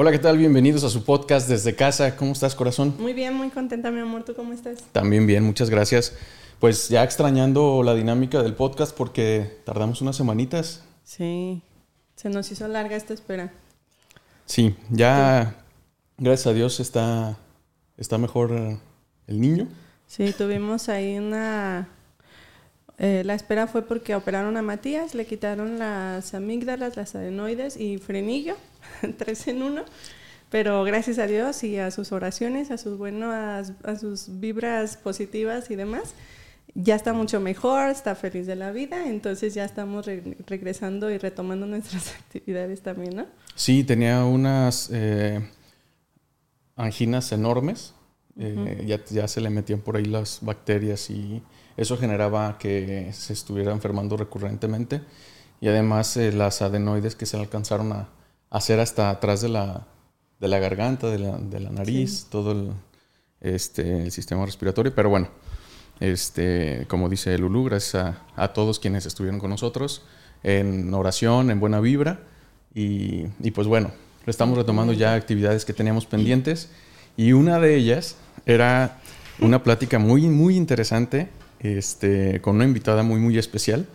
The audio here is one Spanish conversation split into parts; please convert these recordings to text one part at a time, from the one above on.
Hola, ¿qué tal? Bienvenidos a su podcast desde casa. ¿Cómo estás, corazón? Muy bien, muy contenta, mi amor. ¿Tú cómo estás? También bien, muchas gracias. Pues ya extrañando la dinámica del podcast porque tardamos unas semanitas. Sí, se nos hizo larga esta espera. Sí, ya, gracias a Dios, está, está mejor el niño. Sí, tuvimos ahí una... eh, la espera fue porque operaron a Matías, le quitaron las amígdalas, las adenoides y frenillo, tres en uno. Pero gracias a Dios y a sus oraciones, a sus buenas, a sus vibras positivas y demás, ya está mucho mejor, está feliz de la vida, entonces ya estamos re- regresando y retomando nuestras actividades también, ¿no? Sí, tenía unas eh, anginas enormes. eh, ya, ya se le metían por ahí las bacterias y eso generaba que se estuviera enfermando recurrentemente. Y además eh, las adenoides que se le alcanzaron a hacer hasta atrás de la, de la garganta, de la, de la nariz, todo el, este, el sistema respiratorio. Pero bueno, este, como dice Lulu, gracias a, a todos quienes estuvieron con nosotros en oración, en buena vibra. Y, y pues bueno, estamos retomando ya actividades que teníamos pendientes. Y una de ellas era una plática muy, muy interesante este, con una invitada muy, muy especial.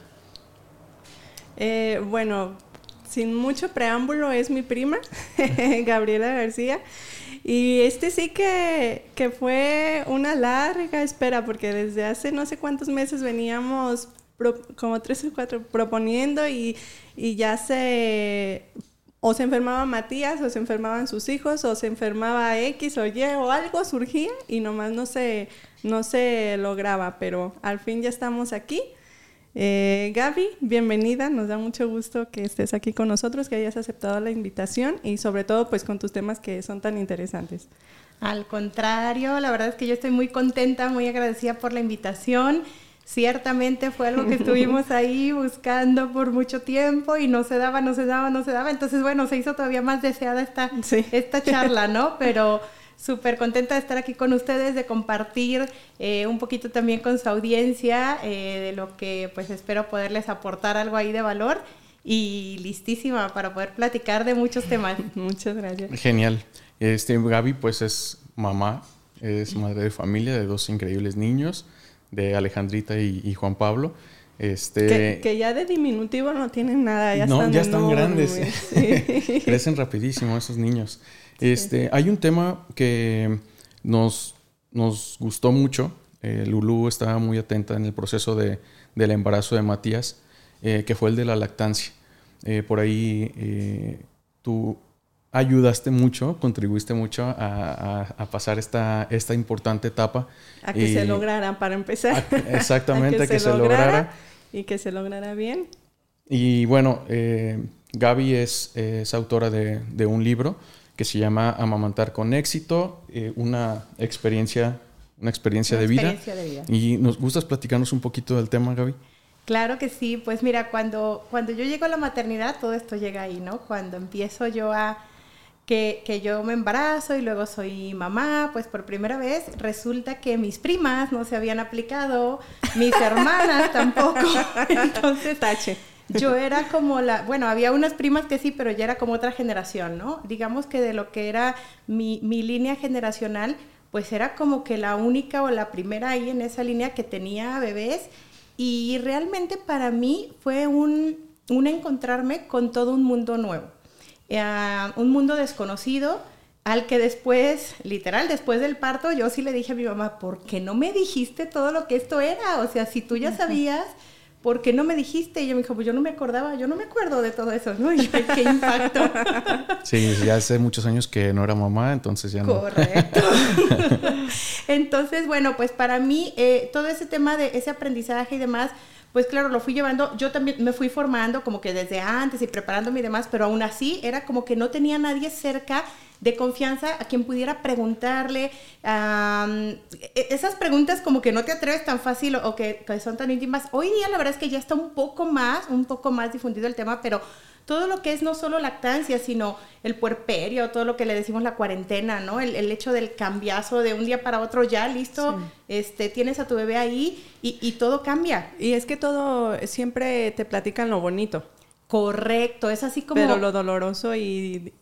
Eh, bueno, sin mucho preámbulo, es mi prima, Gabriela García. Y este sí que, que fue una larga espera, porque desde hace no sé cuántos meses veníamos como tres o cuatro proponiendo y, y ya se... O se enfermaba Matías, o se enfermaban sus hijos, o se enfermaba X o Y, o algo surgía y nomás no se, no se lograba. Pero al fin ya estamos aquí. Eh, Gaby, bienvenida, nos da mucho gusto que estés aquí con nosotros, que hayas aceptado la invitación y sobre todo pues con tus temas que son tan interesantes. Al contrario, la verdad es que yo estoy muy contenta, muy agradecida por la invitación. Ciertamente fue algo que estuvimos ahí buscando por mucho tiempo y no se daba, no se daba, no se daba. Entonces, bueno, se hizo todavía más deseada esta, Sí. esta charla, ¿no? Pero súper contenta de estar aquí con ustedes, de compartir eh, un poquito también con su audiencia, eh, de lo que pues espero poderles aportar algo ahí de valor y listísima para poder platicar de muchos temas. Muchas gracias. Genial. Este, Gaby pues es mamá, es madre de familia de dos increíbles niños, de Alejandrita y, y Juan Pablo. Este, Que, que ya de diminutivo no tienen nada, ya no, están ya están enormes, grandes. sí. Crecen rapidísimo esos niños. Este, hay un tema que nos, nos gustó mucho. Eh, Lulu estaba muy atenta en el proceso de, del embarazo de Matías, eh, que fue el de la lactancia. Eh, por ahí eh, tú ayudaste mucho, contribuiste mucho a, a- a pasar esta, esta importante etapa. A que Y- se lograra para empezar. a- exactamente, a que se lograra. Y que se lograra bien. Y bueno, eh, Gaby es, es autora de, de un libro que se llama Amamantar con éxito, eh, una experiencia, una experiencia Una de vida. experiencia de vida. Y nos gustas platicarnos un poquito del tema, Gaby. Claro que sí, pues mira, cuando, cuando yo llego a la maternidad, todo esto llega ahí, ¿no? Cuando empiezo yo a que, que yo me embarazo y luego soy mamá, pues por primera vez resulta que mis primas no se habían aplicado, mis hermanas tampoco. Entonces, Tache. Yo era como la, bueno, había unas primas que sí, pero ya era como otra generación, ¿no? Digamos que de lo que era mi, mi línea generacional, pues era como que la única o la primera ahí en esa línea que tenía bebés y realmente para mí fue un, un encontrarme con todo un mundo nuevo, Eh, un mundo desconocido al que después, literal, después del parto, yo sí le dije a mi mamá, ¿por qué no me dijiste todo lo que esto era? O sea, si tú ya sabías, ¿por qué no me dijiste? Y ella me dijo, pues yo no me acordaba, yo no me acuerdo de todo eso, ¿no? Y yo, "Ay, qué impacto. Sí, ya hace muchos años que no era mamá, entonces ya no. Correcto. Entonces, bueno, pues para mí eh, todo ese tema de ese aprendizaje y demás, pues claro, lo fui llevando, yo también me fui formando como que desde antes y preparándome y demás, pero aún así era como que no tenía nadie cerca de confianza a quien pudiera preguntarle e- esas preguntas como que no te atreves tan fácil o que, que son tan íntimas. Hoy día la verdad es que ya está un poco más, un poco más difundido el tema, pero todo lo que es no solo lactancia, sino el puerperio, todo lo que le decimos la cuarentena, ¿no? El, el hecho del cambiazo de un día para otro, ya listo, este, tienes a tu bebé ahí y, y todo cambia. Y es que todo siempre te platican lo bonito. Correcto, es así como... Pero lo doloroso y,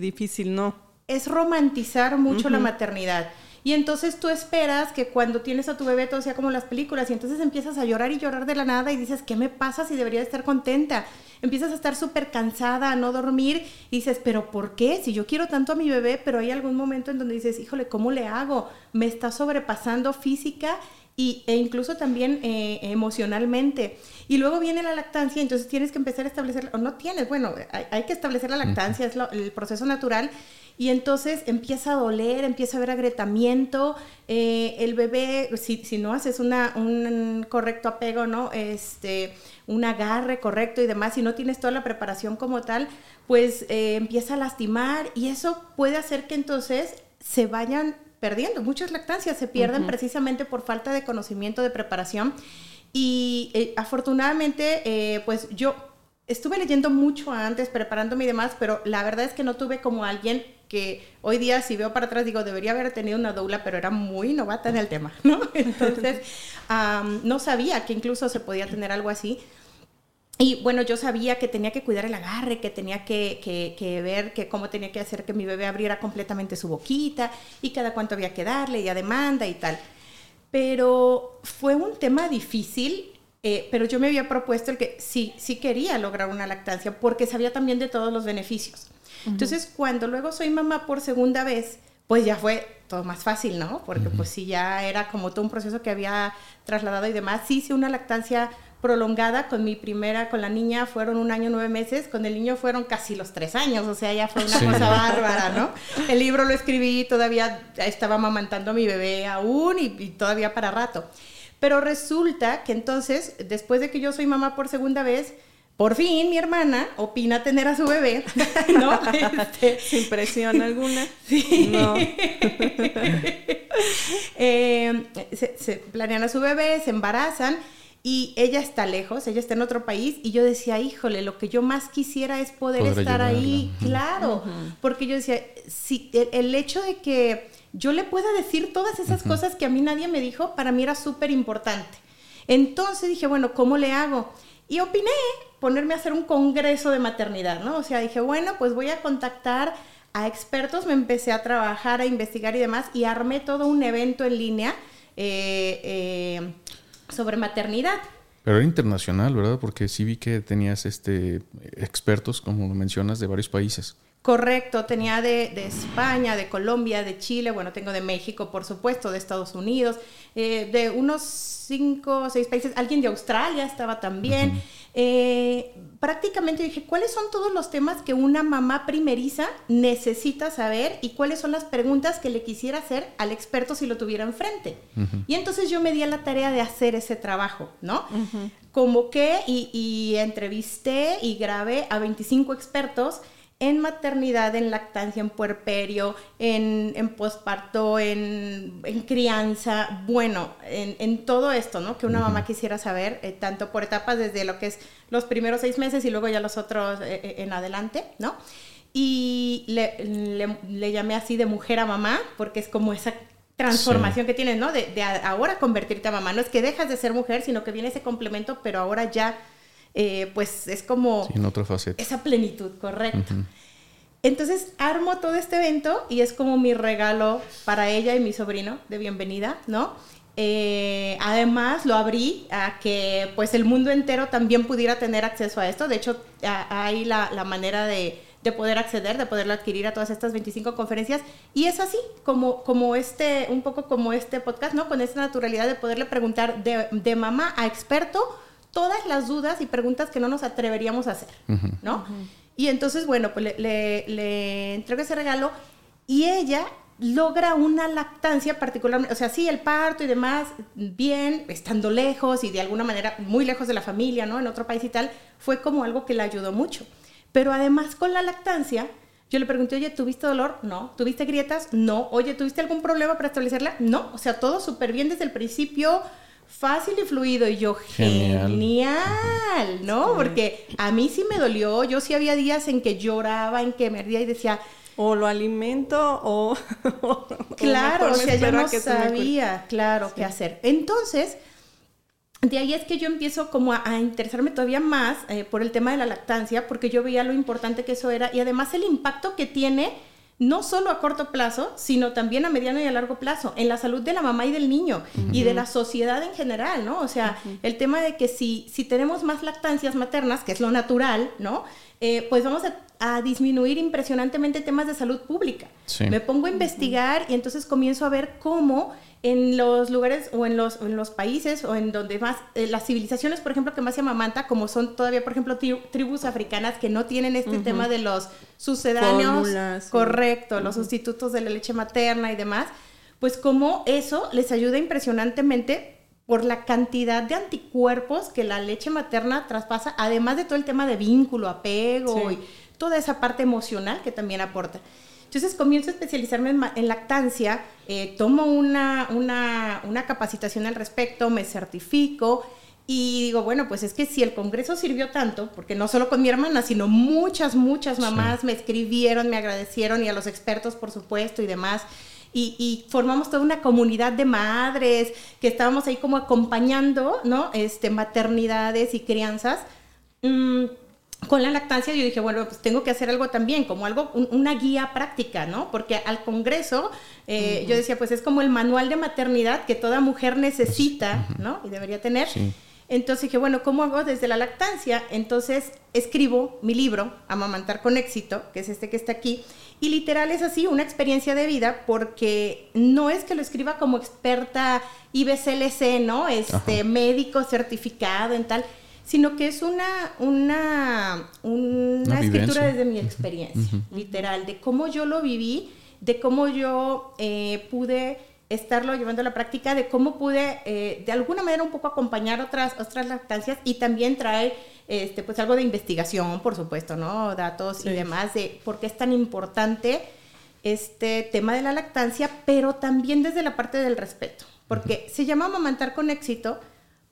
difícil no. Es romantizar mucho la maternidad. Y entonces tú esperas que cuando tienes a tu bebé todo sea como las películas y entonces empiezas a llorar y llorar de la nada y dices, ¿qué me pasa si debería estar contenta? Empiezas a estar súper cansada, a no dormir y dices, ¿pero por qué? Si yo quiero tanto a mi bebé, pero hay algún momento en donde dices, híjole, ¿cómo le hago? Me está sobrepasando física y, e incluso también eh, emocionalmente. Y luego viene la lactancia, entonces tienes que empezar a establecer, o no tienes, bueno, hay, que establecer la lactancia, es el proceso natural y entonces empieza a doler, empieza a haber agrietamiento, eh, el bebé, si, si, no haces una, un correcto apego, ¿no? Este, un agarre correcto y demás, si no tienes toda la preparación como tal, pues eh, empieza a lastimar y eso puede hacer que entonces se vayan perdiendo. Muchas lactancias se pierden precisamente por falta de conocimiento, de preparación. Y eh, afortunadamente, pues yo estuve leyendo mucho antes, preparándome y demás, pero la verdad es que no tuve como alguien que hoy día si veo para atrás digo, debería haber tenido una doula, pero era muy novata en el tema, ¿no? Entonces, no sabía que incluso se podía tener algo así. Y bueno, yo sabía que tenía que cuidar el agarre, que tenía que, que, ver que cómo tenía que hacer que mi bebé abriera completamente su boquita y cada cuánto había que darle y a demanda y tal. Pero fue un tema difícil eh, pero yo me había propuesto el que sí, sí quería lograr una lactancia porque sabía también de todos los beneficios. Entonces, cuando luego soy mamá por segunda vez, pues ya fue todo más fácil, ¿no? Porque pues sí, ya era como todo un proceso que había trasladado y demás. Sí hice una lactancia prolongada con mi primera, con la niña fueron un año nueve meses, con el niño fueron casi los tres años, o sea, ya fue una cosa bárbara, ¿no? El libro lo escribí, todavía estaba amamantando a mi bebé aún y, y todavía para rato. Pero resulta que entonces, después de que yo soy mamá por segunda vez, por fin mi hermana opina tener a su bebé, ¿no? Este, Sin presión alguna. Sí. No. Eh, se, planean a su bebé, se embarazan y ella está lejos, ella está en otro país y yo decía, híjole, lo que yo más quisiera es poder estar ahí, claro, porque yo decía, si el, hecho de que yo le pueda decir todas esas cosas que a mí nadie me dijo, para mí era súper importante. Entonces dije, bueno, ¿cómo le hago? Y opiné ponerme a hacer un congreso de maternidad, ¿no? O sea, dije, bueno, pues voy a contactar a expertos, me empecé a trabajar, a investigar y demás, y armé todo un evento en línea eh, eh, sobre maternidad. Pero era internacional, ¿verdad? Porque sí vi que tenías este, expertos, como mencionas, de varios países. Correcto, tenía de, España, de Colombia, de Chile, bueno, tengo de México, por supuesto, de Estados Unidos, eh, de unos cinco o seis países, alguien de Australia estaba también. Eh, prácticamente dije, ¿cuáles son todos los temas que una mamá primeriza necesita saber y cuáles son las preguntas que le quisiera hacer al experto si lo tuviera enfrente? Y entonces yo me di a la tarea de hacer ese trabajo, ¿no? Como que y, y entrevisté y grabé a 25 expertos en maternidad, en lactancia, en puerperio, en, en posparto, en, crianza, bueno, en, todo esto, ¿no? Que una mamá quisiera saber, eh, tanto por etapas desde lo que es los primeros seis meses y luego ya los otros eh, eh, en adelante, ¿no? Y le, llamé así de mujer a mamá, porque es como esa transformación que tienes, ¿no? De, de ahora convertirte a mamá. No es que dejas de ser mujer, sino que viene ese complemento, pero ahora ya eh, pues es como... en otra faceta. Esa plenitud, correcto. Entonces armo todo este evento y es como mi regalo para ella y mi sobrino de bienvenida, ¿no? Eh, además lo abrí a que pues el mundo entero también pudiera tener acceso a esto. De hecho, hay la, manera de, poder acceder, de poderlo adquirir a todas estas 25 conferencias. Y es así, como, como este, un poco como este podcast, ¿no? Con esta naturalidad de poderle preguntar de, de mamá a experto todas las dudas y preguntas que no nos atreveríamos a hacer, ¿no? Y entonces, bueno, pues le, le, entrego ese regalo y ella logra una lactancia particularmente, o sea, sí, el parto y demás, bien, estando lejos y de alguna manera muy lejos de la familia, ¿no? En otro país y tal, fue como algo que le ayudó mucho. Pero además con la lactancia, yo le pregunté, oye, ¿tuviste dolor? No. ¿Tuviste grietas? No. Oye, ¿tuviste algún problema para establecerla? No. O sea, todo súper bien desde el principio fácil y fluido. Y yo, genial, ¿no? Porque a mí sí me dolió. Yo sí había días en que lloraba, en que me ardía y decía... O lo alimento o... claro, o, sea, yo no sabía, claro, qué hacer. Entonces, de ahí es que yo empiezo como a, interesarme todavía más eh, por el tema de la lactancia, porque yo veía lo importante que eso era y además el impacto que tiene no solo a corto plazo, sino también a mediano y a largo plazo, en la salud de la mamá y del niño y de la sociedad en general, ¿no? O sea, el tema de que si, si tenemos más lactancias maternas, que es lo natural, ¿no? Eh, pues vamos a, disminuir impresionantemente temas de salud pública. Me pongo a investigar y entonces comienzo a ver cómo en los lugares o en los, en los países o en donde más, eh, las civilizaciones, por ejemplo, que más se amamanta, como son todavía, por ejemplo, tribus africanas que no tienen este tema de los sucedáneos, correcto, los sustitutos de la leche materna y demás, pues como eso les ayuda impresionantemente por la cantidad de anticuerpos que la leche materna traspasa, además de todo el tema de vínculo, apego y toda esa parte emocional que también aporta. Entonces comienzo a especializarme en, lactancia, eh, tomo una, una, una, capacitación al respecto, me certifico y digo, bueno, pues es que si el Congreso sirvió tanto, porque no solo con mi hermana, sino muchas, muchas mamás me escribieron, me agradecieron y a los expertos, por supuesto, y demás y, formamos toda una comunidad de madres que estábamos ahí como acompañando, ¿no? Este, maternidades y crianzas. Mm, con la lactancia yo dije, bueno, pues tengo que hacer algo también, como algo, una guía práctica, ¿no? Porque al Congreso eh, yo decía, pues es como el manual de maternidad que toda mujer necesita, ¿no? Y debería tener. Entonces dije, bueno, ¿cómo hago desde la lactancia? Entonces escribo mi libro, Amamantar con éxito, que es este que está aquí, y literal es así, una experiencia de vida, porque no es que lo escriba como experta IBCLC, ¿no? Este médico certificado en tal, sino que es una, una, una, escritura desde mi experiencia, literal, de cómo yo lo viví, de cómo yo eh, pude estarlo llevando a la práctica, de cómo pude eh, de alguna manera un poco acompañar otras, otras lactancias y también traer este, pues algo de investigación, por supuesto, ¿no? Datos y demás de por qué es tan importante este tema de la lactancia, pero también desde la parte del respeto, porque se llama amamantar con éxito,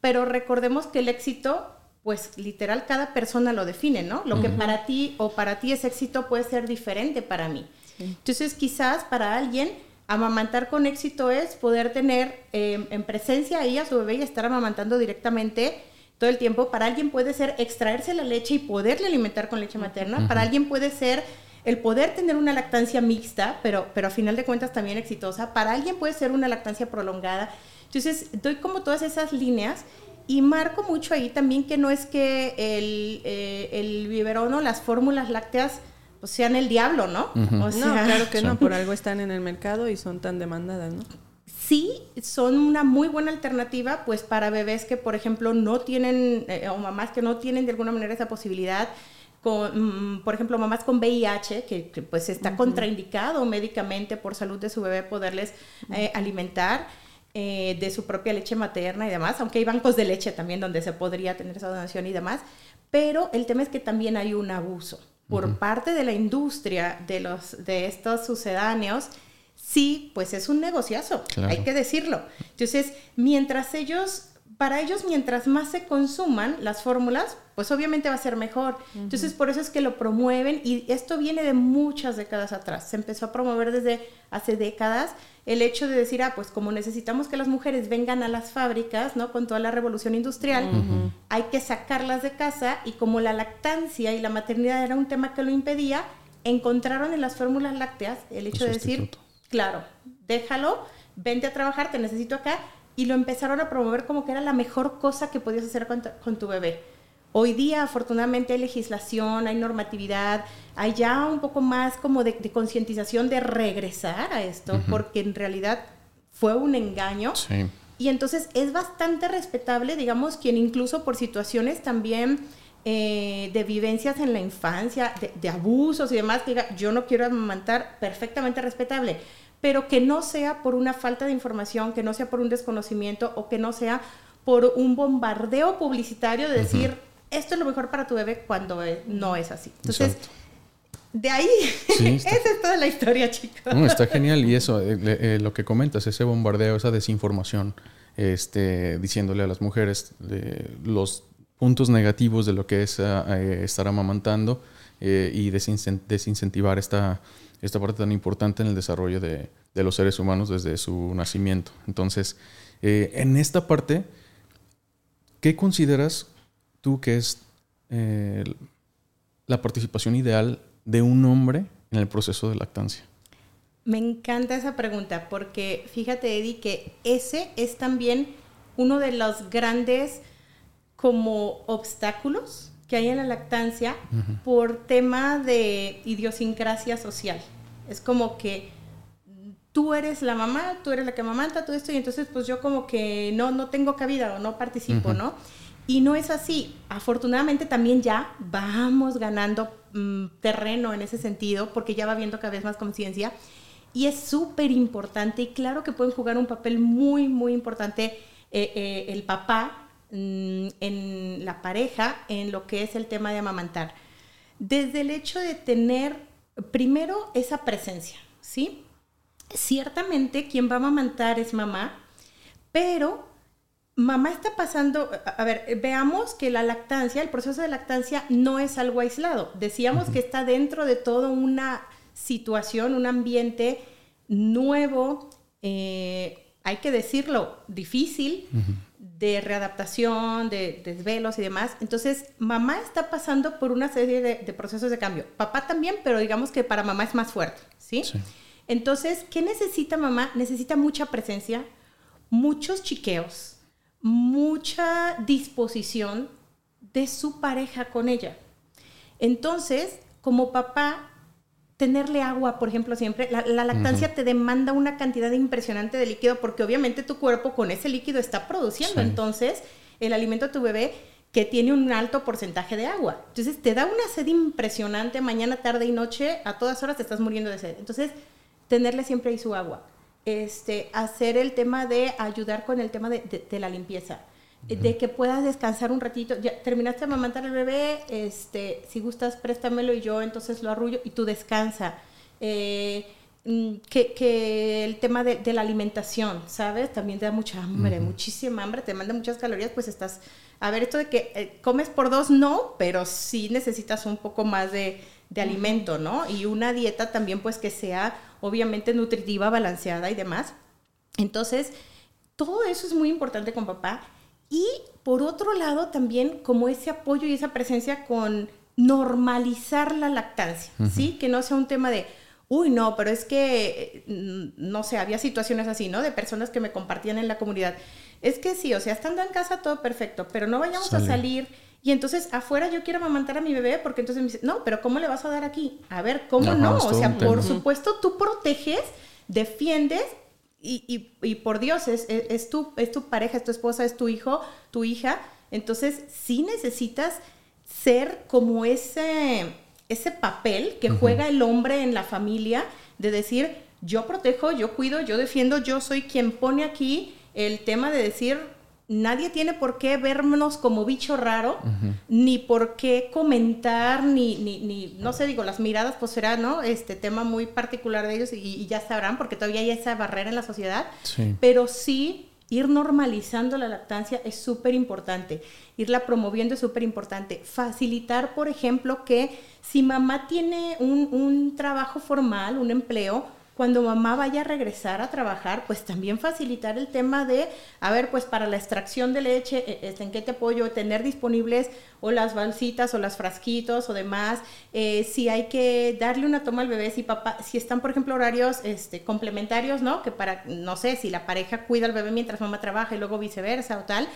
pero recordemos que el éxito, pues literal cada persona lo define, ¿no? Lo que para ti o para ti es éxito puede ser diferente para mí. Entonces quizás para alguien amamantar con éxito es poder tener eh, en presencia ahí a su bebé y estar amamantando directamente todo el tiempo. Para alguien puede ser extraerse la leche y poderle alimentar con leche materna. Para alguien puede ser el poder tener una lactancia mixta, pero, pero a final de cuentas también exitosa. Para alguien puede ser una lactancia prolongada. Entonces, doy como todas esas líneas y marco mucho ahí también que no es que el, eh, el biberón o las fórmulas lácteas pues, sean el diablo, ¿no? no, claro que no, por algo están en el mercado y son tan demandadas, ¿no? sí son una muy buena alternativa, pues para bebés que, por ejemplo, no tienen, eh, o mamás que no tienen de alguna manera esa posibilidad, con, mm, por ejemplo, mamás con VIH, que, pues está contraindicado médicamente por salud de su bebé poderles eh, alimentar. Eh, de su propia leche materna y demás, aunque hay bancos de leche también donde se podría tener esa donación y demás, pero el tema es que también hay un abuso por parte de la industria de, los, de estos sucedáneos sí, pues es un negociazo, hay que decirlo. Entonces, mientras ellos, para ellos, mientras más se consuman las fórmulas, pues obviamente va a ser mejor. Entonces, por eso es que lo promueven y esto viene de muchas décadas atrás. Se empezó a promover desde hace décadas el hecho de decir, ah, pues como necesitamos que las mujeres vengan a las fábricas, ¿no? Con toda la revolución industrial, hay que sacarlas de casa y como la lactancia y la maternidad era un tema que lo impedía, encontraron en las fórmulas lácteas el hecho de decir, claro, déjalo, vente a trabajar, te necesito acá. Y lo empezaron a promover como que era la mejor cosa que podías hacer con tu, bebé. Hoy día, afortunadamente, hay legislación, hay normatividad, hay ya un poco más como de, concientización de regresar a esto, porque en realidad fue un engaño. Y entonces es bastante respetable, digamos, quien incluso por situaciones también eh, de vivencias en la infancia, de, de, abusos y demás, que diga, yo no quiero amamantar, perfectamente respetable. Pero que no sea por una falta de información, que no sea por un desconocimiento o que no sea por un bombardeo publicitario de decir, esto es lo mejor para tu bebé cuando no es así. Entonces, de ahí, esa es toda la historia, chicos. está genial y eso, eh, eh, lo que comentas, ese bombardeo, esa desinformación, este, diciéndole a las mujeres los puntos negativos de lo que es eh, estar amamantando y desincentivar esta esta parte tan importante en el desarrollo de, los seres humanos desde su nacimiento. Entonces, eh, en esta parte, ¿qué consideras tú que es eh, la participación ideal de un hombre en el proceso de lactancia? Me encanta esa pregunta porque fíjate, Eddie, que ese es también uno de los grandes como obstáculos que hay en la lactancia por tema de idiosincrasia social. Es como que tú eres la mamá, tú eres la que amamanta, todo esto, y entonces pues yo como que no, no tengo cabida o no participo, ¿no? Y no es así. Afortunadamente también ya vamos ganando mm, terreno en ese sentido porque ya va habiendo cada vez más conciencia y es súper importante y claro que pueden jugar un papel muy, muy importante eh, eh, el papá mm, en la pareja en lo que es el tema de amamantar. Desde el hecho de tener primero esa presencia, ¿sí? Ciertamente quien va a amamantar es mamá, pero mamá está pasando, a ver, veamos que la lactancia, el proceso de lactancia no es algo aislado. Decíamos que está dentro de toda una situación, un ambiente nuevo, eh, hay que decirlo, difícil, de readaptación, de desvelos y demás. Entonces, mamá está pasando por una serie de, procesos de cambio. Papá también, pero digamos que para mamá es más fuerte, ¿sí? Entonces, ¿qué necesita mamá? Necesita mucha presencia, muchos chiqueos, mucha disposición de su pareja con ella. Entonces, como papá, tenerle agua, por ejemplo, siempre, la, lactancia te demanda una cantidad impresionante de líquido porque obviamente tu cuerpo con ese líquido está produciendo. Entonces, el alimento de tu bebé que tiene un alto porcentaje de agua. Entonces, te da una sed impresionante mañana, tarde y noche, a todas horas te estás muriendo de sed. Entonces, tenerle siempre ahí su agua. Este, hacer el tema de ayudar con el tema de la limpieza de que puedas descansar un ratito. Ya terminaste de amamantar al bebé, este, si gustas préstamelo y yo entonces lo arrullo y tú descansa. Eh, mm, que, el tema de, la alimentación, ¿sabes? También te da mucha hambre, muchísima hambre, te manda muchas calorías, pues estás... A ver, esto de que eh, comes por dos, no, pero sí necesitas un poco más de, de alimento, ¿no? Y una dieta también, pues que sea obviamente nutritiva, balanceada y demás. Entonces, todo eso es muy importante con papá y por otro lado, también como ese apoyo y esa presencia con normalizar la lactancia, ¿sí? Que no sea un tema de, uy, no, pero es que, mm, no sé, había situaciones así, ¿no? De personas que me compartían en la comunidad. Es que sí, o sea, estando en casa todo perfecto, pero no vayamos a salir. Y entonces afuera yo quiero amamantar a mi bebé porque entonces me dice, no, pero ¿cómo le vas a dar aquí? A ver, ¿cómo no? O sea, por supuesto tú proteges, defiendes y, y, por Dios, es, es, tu, es tu pareja, es tu esposa, es tu hijo, tu hija. Entonces, sí necesitas ser como ese, ese papel que juega el hombre en la familia de decir, yo protejo, yo cuido, yo defiendo, yo soy quien pone aquí el tema de decir, nadie tiene por qué vernos como bicho raro, ni por qué comentar, ni, ni, ni, no sé, digo, las miradas, pues será, ¿no? Este tema muy particular de ellos y, ya sabrán, porque todavía hay esa barrera en la sociedad, pero sí ir normalizando la lactancia es súper importante, irla promoviendo es súper importante, facilitar, por ejemplo, que si mamá tiene un, un trabajo formal, un empleo, cuando mamá vaya a regresar a trabajar, pues también facilitar el tema de, a ver, pues para la extracción de leche, e, este, ¿en qué te apoyo? Tener disponibles o las balsitas o las frasquitos o demás. Eh, si hay que darle una toma al bebé, si papá, si están, por ejemplo, horarios este, complementarios, ¿no? Que para, no sé, si la pareja cuida al bebé mientras mamá trabaja y luego viceversa o tal,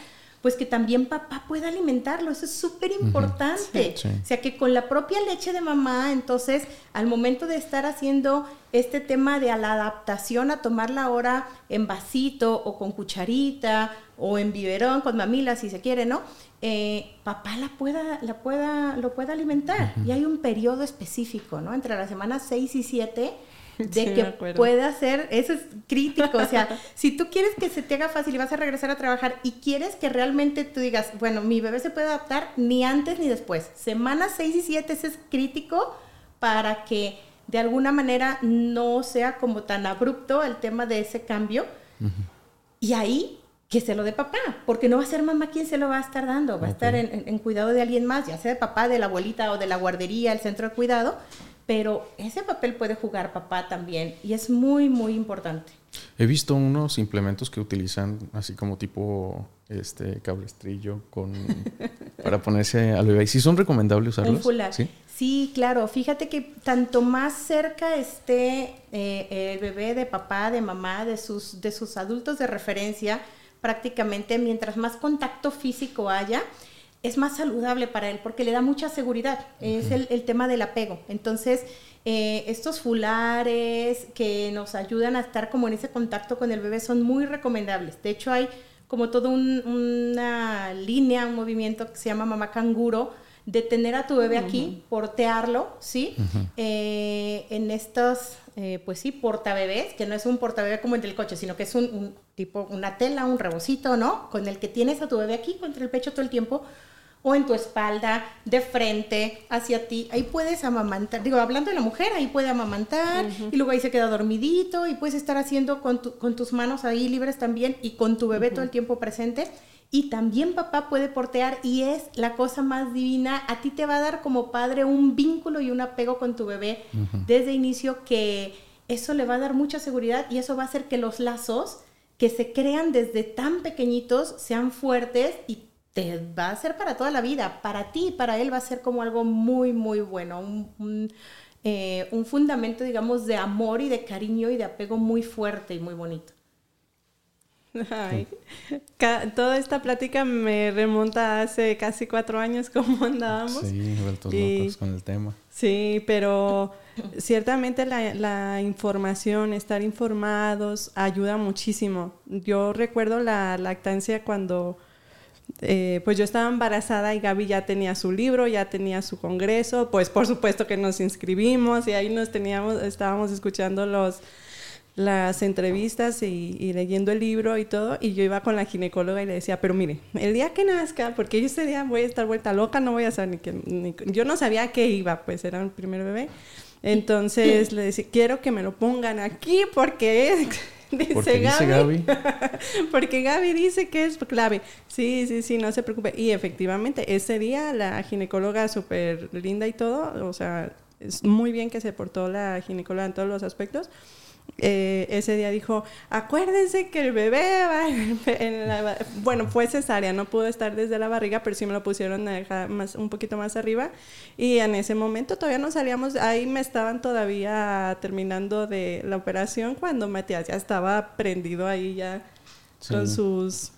pues que también papá pueda alimentarlo. Eso es súper importante. O sea, que con la propia leche de mamá, entonces, al momento de estar haciendo este tema de la adaptación a tomarla ahora en vasito o con cucharita o en biberón con mamila, si se quiere, ¿no? Eh, papá la pueda, la pueda, lo pueda alimentar. Y hay un periodo específico, ¿no? Entre las semanas 6 y 7 de que pueda ser, eso es crítico, o sea, si tú quieres que se te haga fácil y vas a regresar a trabajar y quieres que realmente tú digas, bueno, mi bebé se puede adaptar ni antes ni después, semanas 6 y 7 eso es crítico para que de alguna manera no sea como tan abrupto el tema de ese cambio. Y ahí que se lo dé papá, porque no va a ser mamá quien se lo va a estar dando, va a estar en, en, cuidado de alguien más, ya sea de papá, de la abuelita o de la guardería, el centro de cuidado, pero ese papel puede jugar papá también y es muy, muy importante. He visto unos implementos que utilizan así como tipo este cablestrillo con para ponerse al bebé. ¿Y si son recomendables usarlos? ¿Sí? ¿Sí? claro. Fíjate que tanto más cerca esté eh, el bebé de papá, de mamá, de sus, de sus adultos de referencia, prácticamente mientras más contacto físico haya, es más saludable para él porque le da mucha seguridad. Es el, el, tema del apego. Entonces, eh, estos fulares que nos ayudan a estar como en ese contacto con el bebé son muy recomendables. De hecho, hay como toda una línea, un movimiento que se llama mamá canguro, de tener a tu bebé aquí, portearlo, ¿sí? Eh, en estos, eh, pues sí, portabebés, que no es un portabebé como el del coche, sino que es un, un, tipo, una tela, un rebocito, ¿no? Con el que tienes a tu bebé aquí contra el pecho todo el tiempo o en tu espalda, de frente, hacia ti. Ahí puedes amamantar, digo, hablando de la mujer, ahí puede amamantar y luego ahí se queda dormidito y puedes estar haciendo con, con tus manos ahí libres también y con tu bebé todo el tiempo presente. Y también papá puede portear y es la cosa más divina. A ti te va a dar como padre un vínculo y un apego con tu bebé desde inicio que eso le va a dar mucha seguridad y eso va a hacer que los lazos que se crean desde tan pequeñitos sean fuertes y va a ser para toda la vida. Para ti y para él va a ser como algo muy, muy bueno. Un, eh, un, fundamento, digamos, de amor y de cariño y de apego muy fuerte y muy bonito. Ay, toda esta plática me remonta hace casi cuatro años como andábamos. Sí, vueltos locos con el tema. Sí, pero ciertamente la, la, información, estar informados, ayuda muchísimo. Yo recuerdo la lactancia cuando eh, pues yo estaba embarazada y Gaby ya tenía su libro, ya tenía su congreso, pues por supuesto que nos inscribimos y ahí nos teníamos, estábamos escuchando los, las entrevistas y, leyendo el libro y todo, y yo iba con la ginecóloga y le decía, pero mire, el día que nazca, porque yo ese día voy a estar vuelta loca, no voy a saber ni que, yo no sabía a qué iba, pues era el primer bebé, entonces le decía, quiero que me lo pongan aquí porque... Dice, Gaby. porque Gaby dice que es clave. Sí, sí, sí, no se preocupe. Y efectivamente, ese día la ginecóloga súper linda y todo, o sea, es muy bien que se portó la ginecóloga en todos los aspectos. Eh, ese día dijo, acuérdense que el bebé va en la... Bueno, fue cesárea, no pudo estar desde la barriga, pero sí me lo pusieron más, un poquito más arriba. Y en ese momento todavía no salíamos, ahí me estaban todavía terminando de la operación cuando Matías ya estaba prendido ahí ya con sus...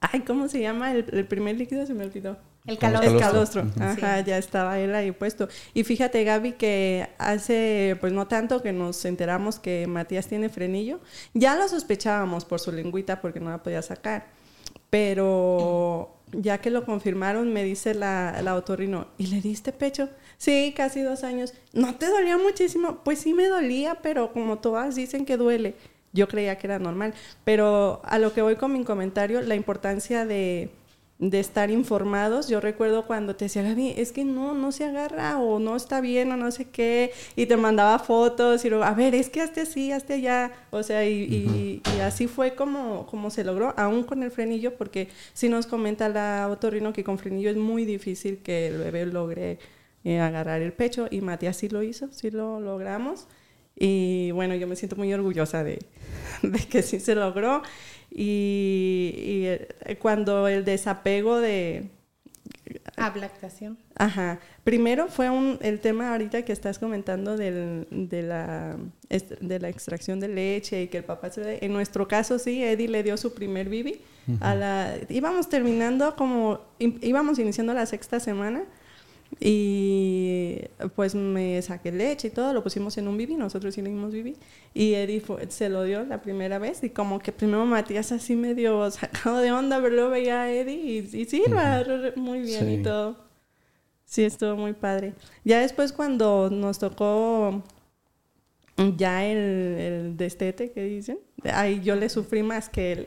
Ay, ¿cómo se llama? el primer líquido se me olvidó. El calostro. El calostro. Ajá, ya estaba él ahí puesto. Y fíjate, Gaby, que hace pues no tanto que nos enteramos que Matías tiene frenillo. Ya lo sospechábamos por su lengüita porque no la podía sacar. Pero ya que lo confirmaron, me dice la, la otorrino, ¿y le diste pecho? Sí, casi dos años. ¿No te dolía muchísimo? Pues sí me dolía, pero como todas dicen que duele. Yo creía que era normal. Pero a lo que voy con mi comentario, la importancia de de estar informados. Yo recuerdo cuando te decía, Gaby, es que no, no se agarra o no está bien o no sé qué, y te mandaba fotos y luego, a ver, es que hazte así, hazte allá. O sea, y, y, así fue como, como se logró, aún con el frenillo, porque si nos comenta la otorrino que con frenillo es muy difícil que el bebé logre eh, agarrar el pecho, y Matías sí lo hizo, sí lo logramos. Y bueno, yo me siento muy orgullosa de, de que sí se logró. Y, eh, cuando el desapego de... Ablactación. Ajá. Primero fue un, el tema ahorita que estás comentando del, de, la, de la extracción de leche y que el papá se... En nuestro caso sí, Eddie le dio su primer bibi. a la, íbamos terminando como... Íbamos iniciando la sexta semana y pues me saqué leche y todo, lo pusimos en un bibi, nosotros sí le dimos bibi. Y Eddie se lo dio la primera vez y como que primero Matías así medio sacado de onda, pero luego veía a Eddie y, sí, muy bien y todo. Sí, estuvo muy padre. Ya después cuando nos tocó ya el, el destete que dicen, ahí yo le sufrí más que él.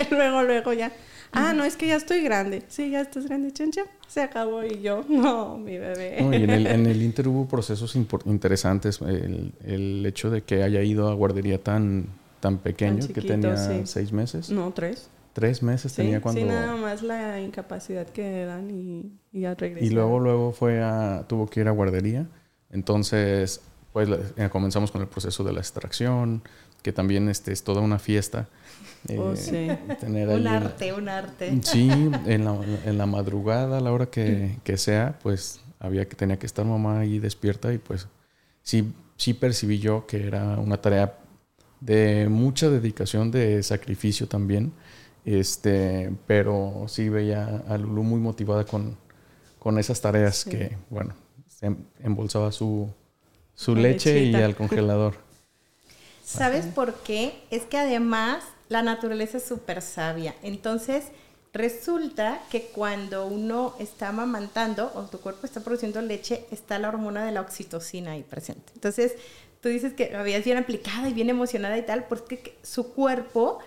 luego, luego ya Ah, no, es que ya estoy grande. Sí, ya estás grande, chancha. Se acabó y yo, no, mi bebé. y en el, en el Inter hubo procesos interesantes. El, el, hecho de que haya ido a guardería tan, tan pequeño, que tenía seis meses. No, tres. Tres meses tenía cuando... Sí, nada más la incapacidad que dan y, y ya regresó. Y luego, luego fue a... Tuvo que ir a guardería Entonces, pues comenzamos con el proceso de la extracción, que también este, es toda una fiesta. Oh, sí. un arte, un arte. Sí, en la, en la madrugada, a la hora que, que, sea, pues había que tenía que estar mamá ahí despierta y pues sí, sí percibí yo que era una tarea de mucha dedicación, de sacrificio también. Este, pero sí veía a Lulu muy motivada con, con esas tareas que, bueno, se embolsaba su, su leche y al congelador. ¿Sabes por qué? Es que además la naturaleza es súper sabia. Entonces, resulta que cuando uno está amamantando o tu cuerpo está produciendo leche, está la hormona de la oxitocina ahí presente. Entonces, tú dices que habías bien aplicada y bien emocionada y tal, porque su cuerpo,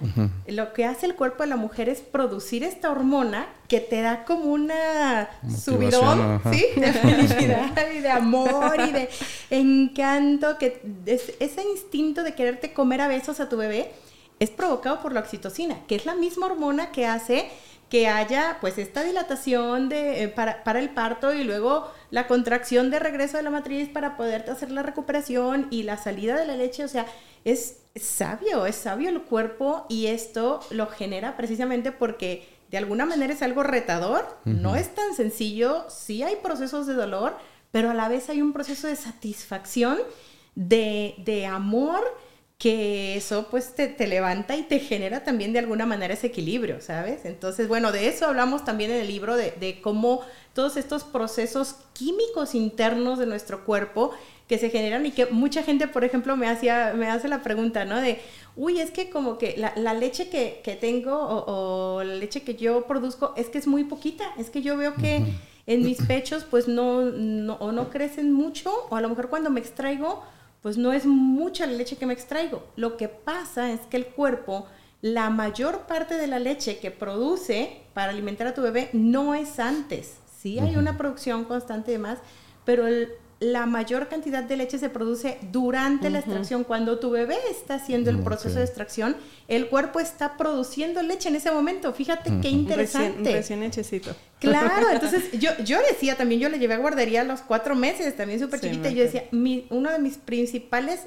lo que hace el cuerpo de la mujer es producir esta hormona que te da como una subidón, ¿sí? De felicidad y de amor y de encanto, que ese instinto de quererte comer a besos a tu bebé es provocado por la oxitocina, que es la misma hormona que hace que haya pues esta dilatación de, eh, para, para, el parto y luego la contracción de regreso de la matriz para poder hacer la recuperación y la salida de la leche, o sea, es, sabio, es sabio el cuerpo y esto lo genera precisamente porque de alguna manera es algo retador, no es tan sencillo, sí hay procesos de dolor, pero a la vez hay un proceso de satisfacción, de, de amor, que eso pues te, levanta y te genera también de alguna manera ese equilibrio, ¿sabes? Entonces, bueno, de eso hablamos también en el libro, de, cómo todos estos procesos químicos internos de nuestro cuerpo que se generan y que mucha gente, por ejemplo, me, hacía, me hace la pregunta, ¿no? De, uy, es que como que la, leche que, tengo o, la leche que yo produzco es que es muy poquita, es que yo veo que en mis pechos pues no, no, o no crecen mucho o a lo mejor cuando me extraigo pues no es mucha la leche que me extraigo. Lo que pasa es que el cuerpo, la mayor parte de la leche que produce para alimentar a tu bebé no es antes. Sí hay una producción constante de más, pero el, la mayor cantidad de leche se produce durante la extracción. Cuando tu bebé está haciendo el proceso de extracción, el cuerpo está produciendo leche en ese momento. Fíjate qué interesante. Recién, recién Claro, entonces yo, yo decía también, yo le llevé a guardería a los cuatro meses, también súper chiquita, y yo decía, mi, uno de mis principales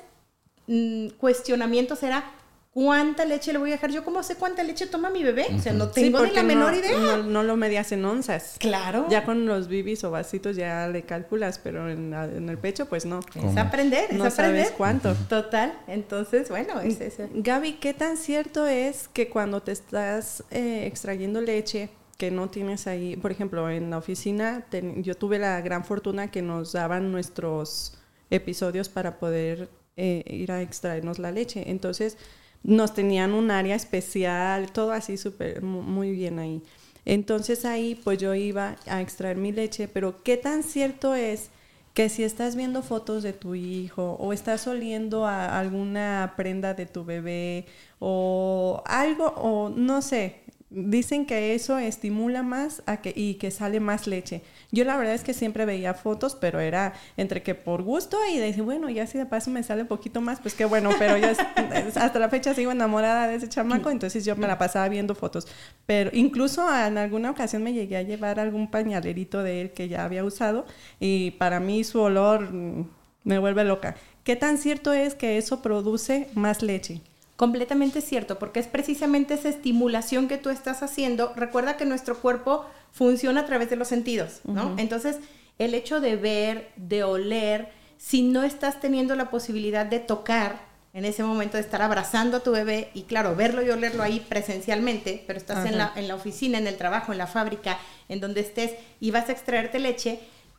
mm, cuestionamientos era ¿Cuánta leche le voy a dejar? Yo cómo sé cuánta leche toma mi bebé. O sea, no tengo ni la menor idea. No, lo medias en onzas. Claro. Ya con los bibis o vasitos ya le calculas, pero en, el pecho pues no. Es aprender, es no Sabes cuánto. Total. Entonces, bueno, es ese. Gaby, ¿qué tan cierto es que cuando te estás eh, extrayendo leche que no tienes ahí, por ejemplo, en la oficina, yo tuve la gran fortuna que nos daban nuestros episodios para poder eh, ir a extraernos la leche. Entonces, nos tenían un área especial, todo así súper, muy bien ahí. Entonces ahí pues yo iba a extraer mi leche, pero ¿qué tan cierto es que si estás viendo fotos de tu hijo o estás oliendo a alguna prenda de tu bebé o algo o no sé, dicen que eso estimula más a que, y que sale más leche. Yo la verdad es que siempre veía fotos, pero era entre que por gusto y decir, bueno, ya si de paso me sale un poquito más, pues qué bueno, pero yo hasta la fecha sigo enamorada de ese chamaco, entonces yo me la pasaba viendo fotos. Pero incluso en alguna ocasión me llegué a llevar algún pañalerito de él que ya había usado y para mí su olor mm, me vuelve loca. ¿Qué tan cierto es que eso produce más leche? Completamente cierto, porque es precisamente esa estimulación que tú estás haciendo. Recuerda que nuestro cuerpo funciona a través de los sentidos, ¿no? Entonces, el hecho de ver, de oler, si no estás teniendo la posibilidad de tocar en ese momento, de estar abrazando a tu bebé y claro, verlo y olerlo ahí presencialmente, pero estás en la, en la oficina, en el trabajo, en la fábrica, en donde estés y vas a extraerte leche,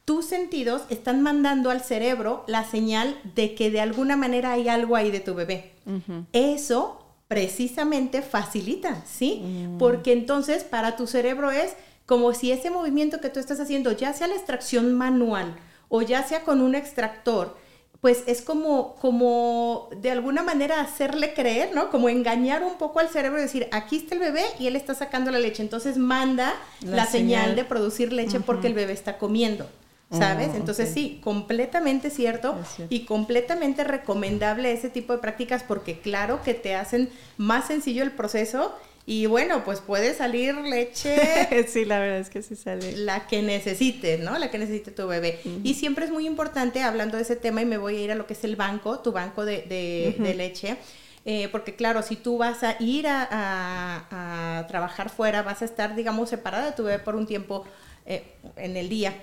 tus sentidos están mandando al cerebro la señal de que de alguna manera hay algo ahí de tu bebé. Eso precisamente facilita, ¿sí? Mm. Porque entonces para tu cerebro es como si ese movimiento que tú estás haciendo, ya sea la extracción manual o ya sea con un extractor, pues es como, como de alguna manera hacerle creer, ¿no? Como engañar un poco al cerebro y decir, aquí está el bebé y él está sacando la leche. Entonces manda la, señal. de producir leche porque el bebé está comiendo. ¿Sabes? Oh, Entonces sí, completamente cierto, y completamente recomendable ese tipo de prácticas porque claro que te hacen más sencillo el proceso Y bueno, pues puede salir leche. sí, la verdad es que sí sale. La que necesite, ¿no? La que necesite tu bebé. Y siempre es muy importante, hablando de ese tema, y me voy a ir a lo que es el banco, tu banco de, leche. Eh, porque claro, si tú vas a ir a, trabajar fuera, vas a estar, digamos, separada de tu bebé por un tiempo eh, en el día,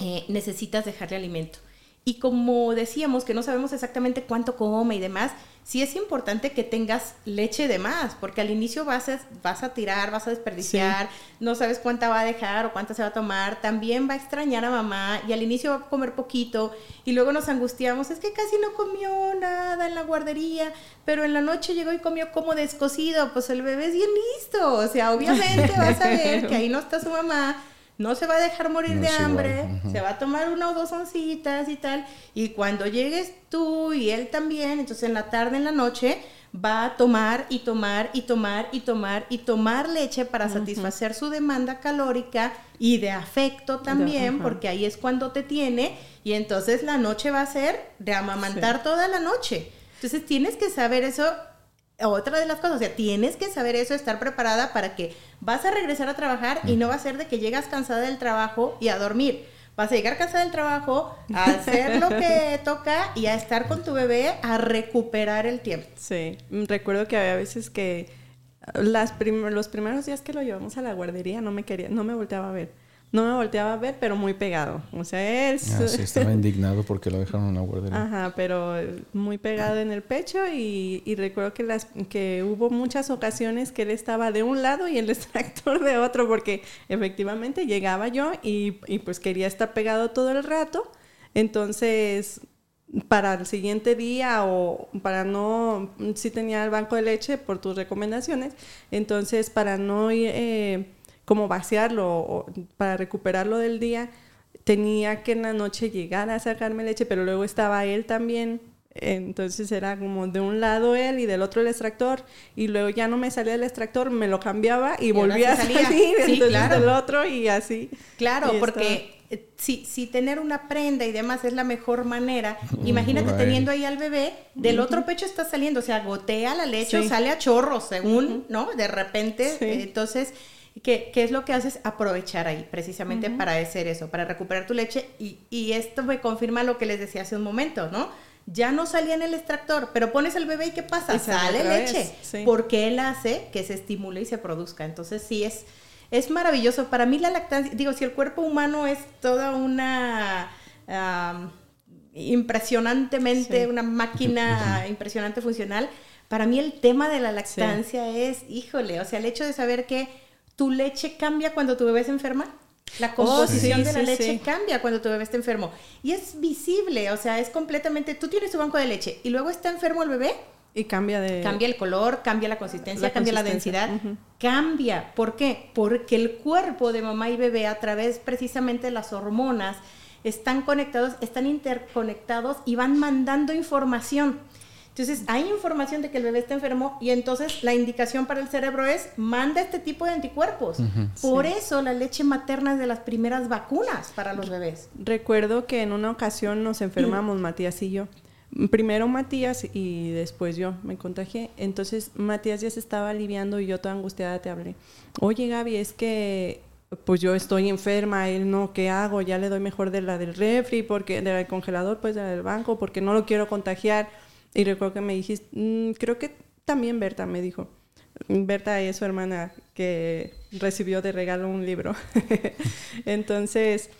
eh, necesitas dejarle alimento. Y como decíamos que no sabemos exactamente cuánto come y demás, sí es importante que tengas leche de más, porque al inicio vas a, vas a tirar, vas a desperdiciar, no sabes cuánta va a dejar o cuánta se va a tomar, también va a extrañar a mamá y al inicio va a comer poquito y luego nos angustiamos, es que casi no comió nada en la guardería, pero en la noche llegó y comió como descosido, pues el bebé es bien listo, o sea, obviamente vas a ver que ahí no está su mamá no se va a dejar morir de hambre, se va a tomar una o dos oncitas y tal, y cuando llegues tú y él también, entonces en la tarde, en la noche, va a tomar y tomar y tomar y tomar y tomar leche para satisfacer su demanda calórica y de afecto también, porque ahí es cuando te tiene, y entonces la noche va a ser de amamantar toda la noche. Entonces tienes que saber eso otra de las cosas, o sea, tienes que saber eso, estar preparada para que vas a regresar a trabajar y no va a ser de que llegas cansada del trabajo y a dormir. Vas a llegar cansada del trabajo, a hacer lo que toca y a estar con tu bebé a recuperar el tiempo. Sí, recuerdo que había veces que las los primeros días que lo llevamos a la guardería no me quería, no me volteaba a ver no me volteaba a ver, pero muy pegado. O sea, él... Ah, sí, estaba indignado porque lo dejaron en la guardería. Ajá, pero muy pegado en el pecho y, recuerdo que, las, que hubo muchas ocasiones que él estaba de un lado y el extractor de otro, porque efectivamente llegaba yo y, y pues quería estar pegado todo el rato. Entonces, para el siguiente día o para no, si tenía el banco de leche por tus recomendaciones, entonces para no ir... Eh, como vaciarlo para recuperarlo del día, tenía que en la noche llegar a sacarme leche, pero luego estaba él también. Entonces era como de un lado él y del otro el extractor y luego ya no me salía el extractor, me lo cambiaba y, volvía a salir sí, del otro y así. Claro, porque eh, si, si tener una prenda y demás es la mejor manera, imagínate teniendo ahí al bebé, del otro pecho está saliendo, o sea, gotea la leche o sale a chorros según, ¿no? De repente, entonces ¿Qué, ¿Qué, es lo que haces? Aprovechar ahí, precisamente para hacer eso, para recuperar tu leche. Y, y, esto me confirma lo que les decía hace un momento, ¿no? Ya no salía en el extractor, pero pones el bebé y ¿qué pasa? sale leche. Porque él hace que se estimule y se produzca. Entonces sí es, es maravilloso. Para mí la lactancia, digo, si el cuerpo humano es toda una... impresionantemente, una máquina impresionante funcional, para mí el tema de la lactancia es, híjole, o sea, el hecho de saber que tu leche cambia cuando tu bebé se enferma. La oh, composición de la leche cambia cuando tu bebé está enfermo. Y es visible, o sea, es completamente, tú tienes tu banco de leche y luego está enfermo el bebé. Y cambia de... Cambia el color, cambia la consistencia, cambia la densidad. Cambia. ¿Por qué? Porque el cuerpo de mamá y bebé a través precisamente de las hormonas están conectados, están interconectados y van mandando información. Entonces, hay información de que el bebé está enfermo y entonces la indicación para el cerebro es manda este tipo de anticuerpos. Por eso la leche materna es de las primeras vacunas para los bebés. Recuerdo que en una ocasión nos enfermamos, Matías y yo. Primero Matías y después yo me contagié. Entonces Matías ya se estaba aliviando y yo toda angustiada te hablé. Oye Gaby, es que pues yo estoy enferma, él no, ¿qué hago? Ya le doy mejor de la del refri, porque del congelador, pues de la del banco, porque no lo quiero contagiar. Y recuerdo que me dijiste, mm, creo que también Berta me dijo. Berta es su hermana que recibió de regalo un libro. Entonces,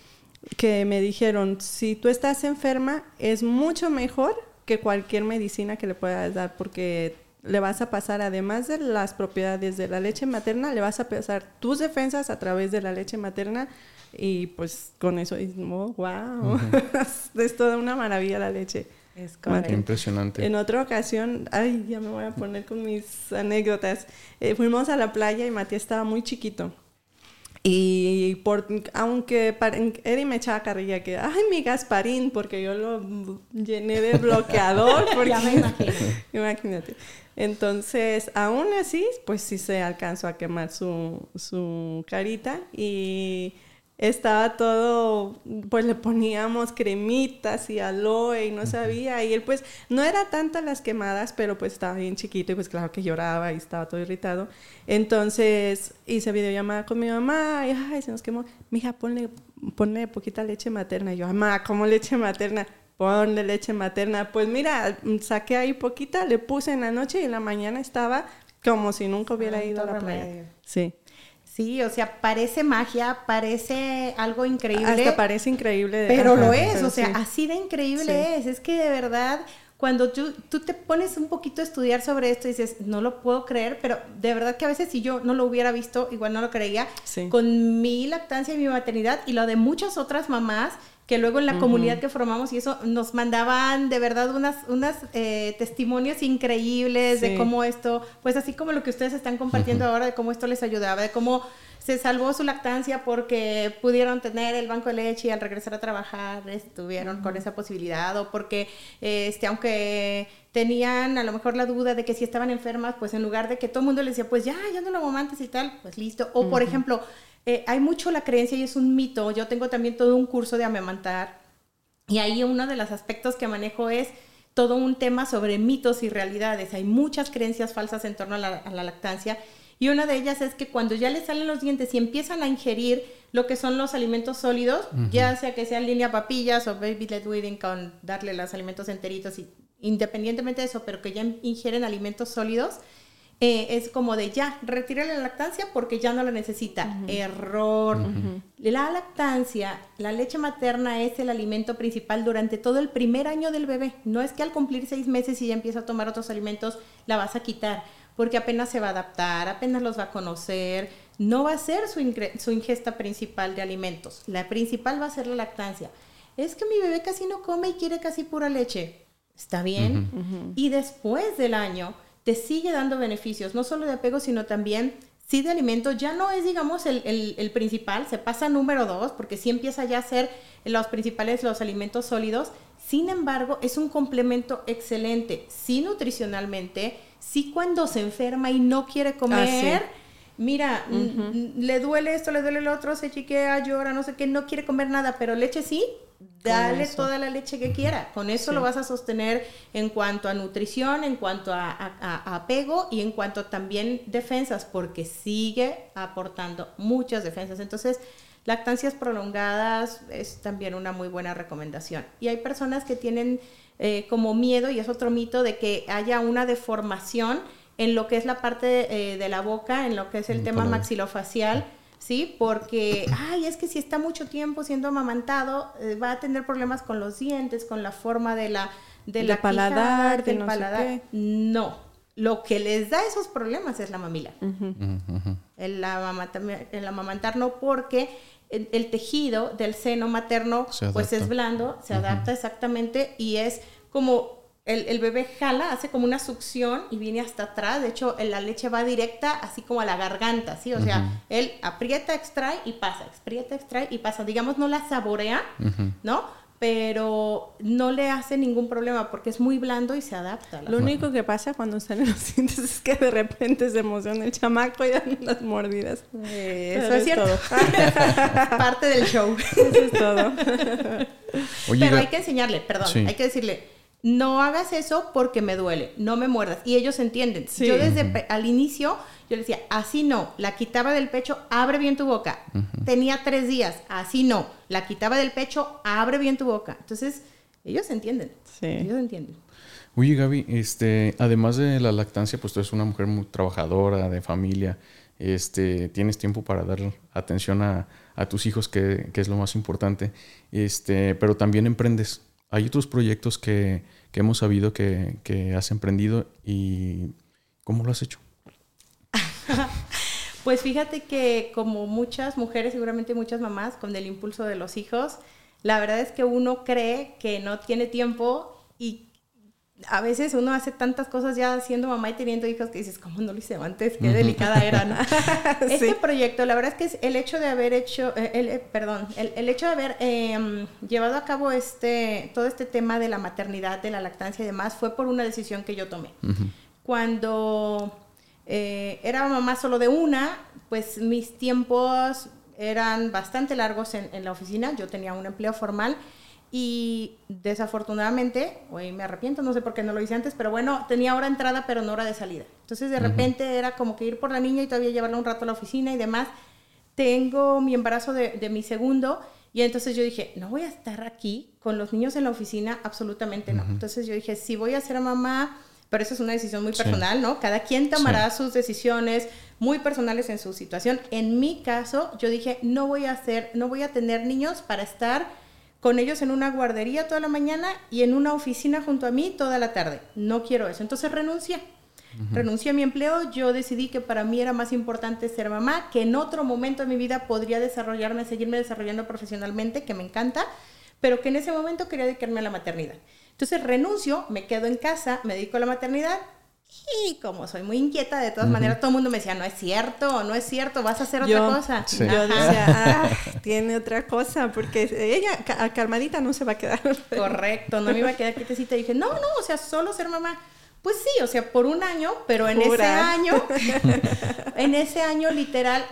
que me dijeron, si tú estás enferma, es mucho mejor que cualquier medicina que le puedas dar, porque le vas a pasar, además de las propiedades de la leche materna, le vas a pasar tus defensas a través de la leche materna y pues con eso, oh, wow, es toda una maravilla la leche. Es Impresionante. En otra ocasión, ay, ya me voy a poner con mis anécdotas. Eh, fuimos a la playa y Matías estaba muy chiquito. Y por, aunque Eddie me echaba carrilla que, ay, mi Gasparín, porque yo lo llené de bloqueador. Porque, ya me imagino. Imagínate. Entonces, aún así, pues sí se alcanzó a quemar su, su carita y estaba todo, pues le poníamos cremitas y aloe y no sabía. Y él pues no era tantas las quemadas, pero pues estaba bien chiquito y pues claro que lloraba y estaba todo irritado. Entonces hice videollamada con mi mamá y ay, se nos quemó. Mija, ponle, ponle poquita leche materna. Y yo, mamá, ¿cómo leche materna? Ponle leche materna. Pues mira, saqué ahí poquita, le puse en la noche y en la mañana estaba como si nunca hubiera ah, ido a la playa. Sí. Sí, o sea, parece magia, parece algo increíble. Hasta parece increíble. pero lo es, o sea, así de increíble es. Es que de verdad, cuando tú, tú, te pones un poquito a estudiar sobre esto y dices, no lo puedo creer, pero de verdad que a veces si yo no lo hubiera visto, igual no lo creía, con mi lactancia y mi maternidad y lo de muchas otras mamás que luego en la comunidad que formamos y eso nos mandaban de verdad unas, unas eh, testimonios increíbles de cómo esto, pues así como lo que ustedes están compartiendo ahora, de cómo esto les ayudaba, de cómo se salvó su lactancia porque pudieron tener el banco de leche y al regresar a trabajar estuvieron con esa posibilidad o porque este aunque tenían a lo mejor la duda de que si estaban enfermas pues en lugar de que todo el mundo les decía pues ya ya no lo mamantes y tal pues listo. O por ejemplo eh, hay mucho la creencia y es un mito. Yo tengo también todo un curso de amamantar y ahí uno de los aspectos que manejo es todo un tema sobre mitos y realidades. Hay muchas creencias falsas en torno a la, lactancia y una de ellas es que cuando ya les salen los dientes y empiezan a ingerir lo que son los alimentos sólidos, ya sea que sea línea papillas o baby led weaning con darle los alimentos enteritos y independientemente de eso, pero que ya ingieren alimentos sólidos, eh, es como de ya, retire la lactancia porque ya no la necesita. Error. La lactancia, la leche materna es el alimento principal durante todo el primer año del bebé. No es que al cumplir seis meses y ya empieza a tomar otros alimentos, la vas a quitar, porque apenas se va a adaptar, apenas los va a conocer. No va a ser su, su ingesta principal de alimentos. La principal va a ser la lactancia. Es que mi bebé casi no come y quiere casi pura leche. Está bien. Y después del año te sigue dando beneficios, no solo de apego, sino también sí de alimento. Ya no es, digamos, el, principal, se pasa a número dos, porque sí empieza ya a ser los principales los alimentos sólidos. Sin embargo, es un complemento excelente, sí nutricionalmente, sí cuando se enferma y no quiere comer. Ah, Mira, le duele esto, le duele el otro, se chiquea, llora, no sé qué, no quiere comer nada, pero leche sí, dale toda la leche que quiera. Con eso lo vas a sostener en cuanto a nutrición, en cuanto a, apego y en cuanto también defensas, porque sigue aportando muchas defensas. Entonces, lactancias prolongadas es también una muy buena recomendación. Y hay personas que tienen eh, como miedo, y es otro mito, de que haya una deformación en lo que es la parte eh, de la boca, en lo que es el mm, tema maxilofacial ¿sí? Porque, ay, es que si está mucho tiempo siendo amamantado, eh, va a tener problemas con los dientes, con la forma de la, de la paladar, del paladar. No, lo que les da esos problemas es la mamila. el, amamantar, no porque el, tejido del seno materno pues es blando, se adapta exactamente y es como el, bebé jala, hace como una succión y viene hasta atrás. De hecho, la leche va directa así como a la garganta, ¿sí? O sea, él aprieta, extrae y pasa, aprieta, extrae y pasa. Digamos, no la saborea, ¿no? Pero no le hace ningún problema porque es muy blando y se adapta. Lo único que pasa cuando salen los dientes es que de repente se emociona el chamaco y dan las mordidas. eso es cierto. parte del show. Eso es todo. Pero hay que enseñarle, perdón, hay que decirle no hagas eso porque me duele, no me muerdas. Y ellos entienden. Yo desde al inicio, yo les decía, así no, la quitaba del pecho, abre bien tu boca. Tenía tres días, así no, la quitaba del pecho, abre bien tu boca. Entonces, ellos entienden. Sí. Ellos entienden. Oye, Gaby, este, además de la lactancia, pues tú eres una mujer muy trabajadora, de familia. Este, tienes tiempo para dar atención a, tus hijos, que, que, es lo más importante. Este, pero también emprendes hay otros proyectos que, hemos sabido que, has emprendido y ¿cómo lo has hecho? pues fíjate que como muchas mujeres, seguramente muchas mamás, con el impulso de los hijos, la verdad es que uno cree que no tiene tiempo y a veces uno hace tantas cosas ya siendo mamá y teniendo hijos que dices, ¿cómo no lo hice antes? Qué delicada era, ¿no? Este proyecto, la verdad es que es el hecho de haber hecho, eh, el, eh, perdón, el, hecho de haber em, llevado a cabo este, todo este tema de la maternidad, de la lactancia y demás, fue por una decisión que yo tomé. Cuando eh, era mamá solo de una, pues mis tiempos eran bastante largos en, en la oficina, yo tenía un empleo formal y desafortunadamente, hoy me arrepiento, no sé por qué no lo hice antes, pero bueno, tenía hora de entrada pero no hora de salida. Entonces de repente era como que ir por la niña y todavía llevarla un rato a la oficina y demás. Tengo mi embarazo de, de mi segundo y entonces yo dije, no voy a estar aquí con los niños en la oficina, absolutamente no. Entonces yo dije, si voy a ser mamá, pero eso es una decisión muy personal, ¿no? Cada quien tomará sus decisiones muy personales en su situación. En mi caso, yo dije, no voy a hacer, no voy a tener niños para estar con ellos en una guardería toda la mañana y en una oficina junto a mí toda la tarde. No quiero eso. Entonces renuncié. Renuncié a mi empleo, yo decidí que para mí era más importante ser mamá, que en otro momento de mi vida podría desarrollarme, seguirme desarrollando profesionalmente, que me encanta, pero que en ese momento quería dedicarme a la maternidad. Entonces renuncio, me quedo en casa, me dedico a la maternidad y como soy muy inquieta, de todas maneras, todo el mundo me decía, no es cierto, no es cierto, vas a hacer otra cosa. Yo decía, ah, tiene otra cosa, porque ella calmadita no se va a quedar. Correcto, no me iba a quedar quietecita. Y dije, no, no, o sea, solo ser mamá. Pues sí, o sea, por un año, pero en ese año, en ese año literal,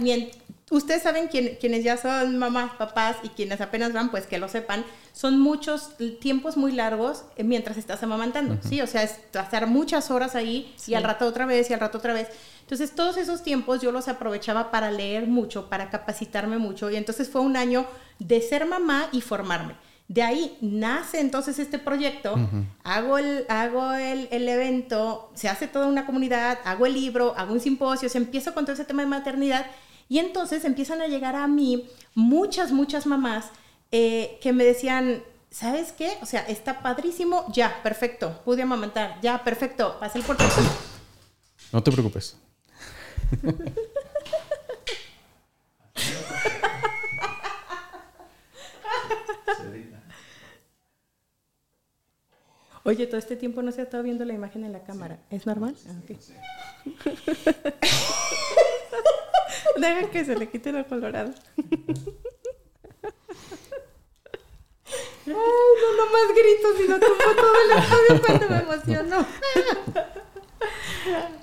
ustedes saben quienes ya son mamás, papás y quienes apenas van, pues que lo sepan, son muchos tiempos muy largos eh, mientras estás amamantando, ¿sí? O sea, es pasar muchas horas ahí y al rato otra vez y al rato otra vez. Entonces, todos esos tiempos yo los aprovechaba para leer mucho, para capacitarme mucho y entonces fue un año de ser mamá y formarme. De ahí nace entonces este proyecto, hago, el, hago el, el, evento, se hace toda una comunidad, hago el libro, hago un simposio, se empiezo con todo ese tema de maternidad y entonces empiezan a llegar a mí muchas, muchas mamás eh, que me decían, ¿sabes qué? O sea, está padrísimo, ya, perfecto, pude amamantar, ya, perfecto, pasé el portal. No te preocupes. Oye, todo este tiempo no se ha estado viendo la imagen en la cámara. ¿Es normal? Ah, Deja que se le quite lo colorado. Ay, no, no más gritos, sino como todo el estudio cuando me emociono.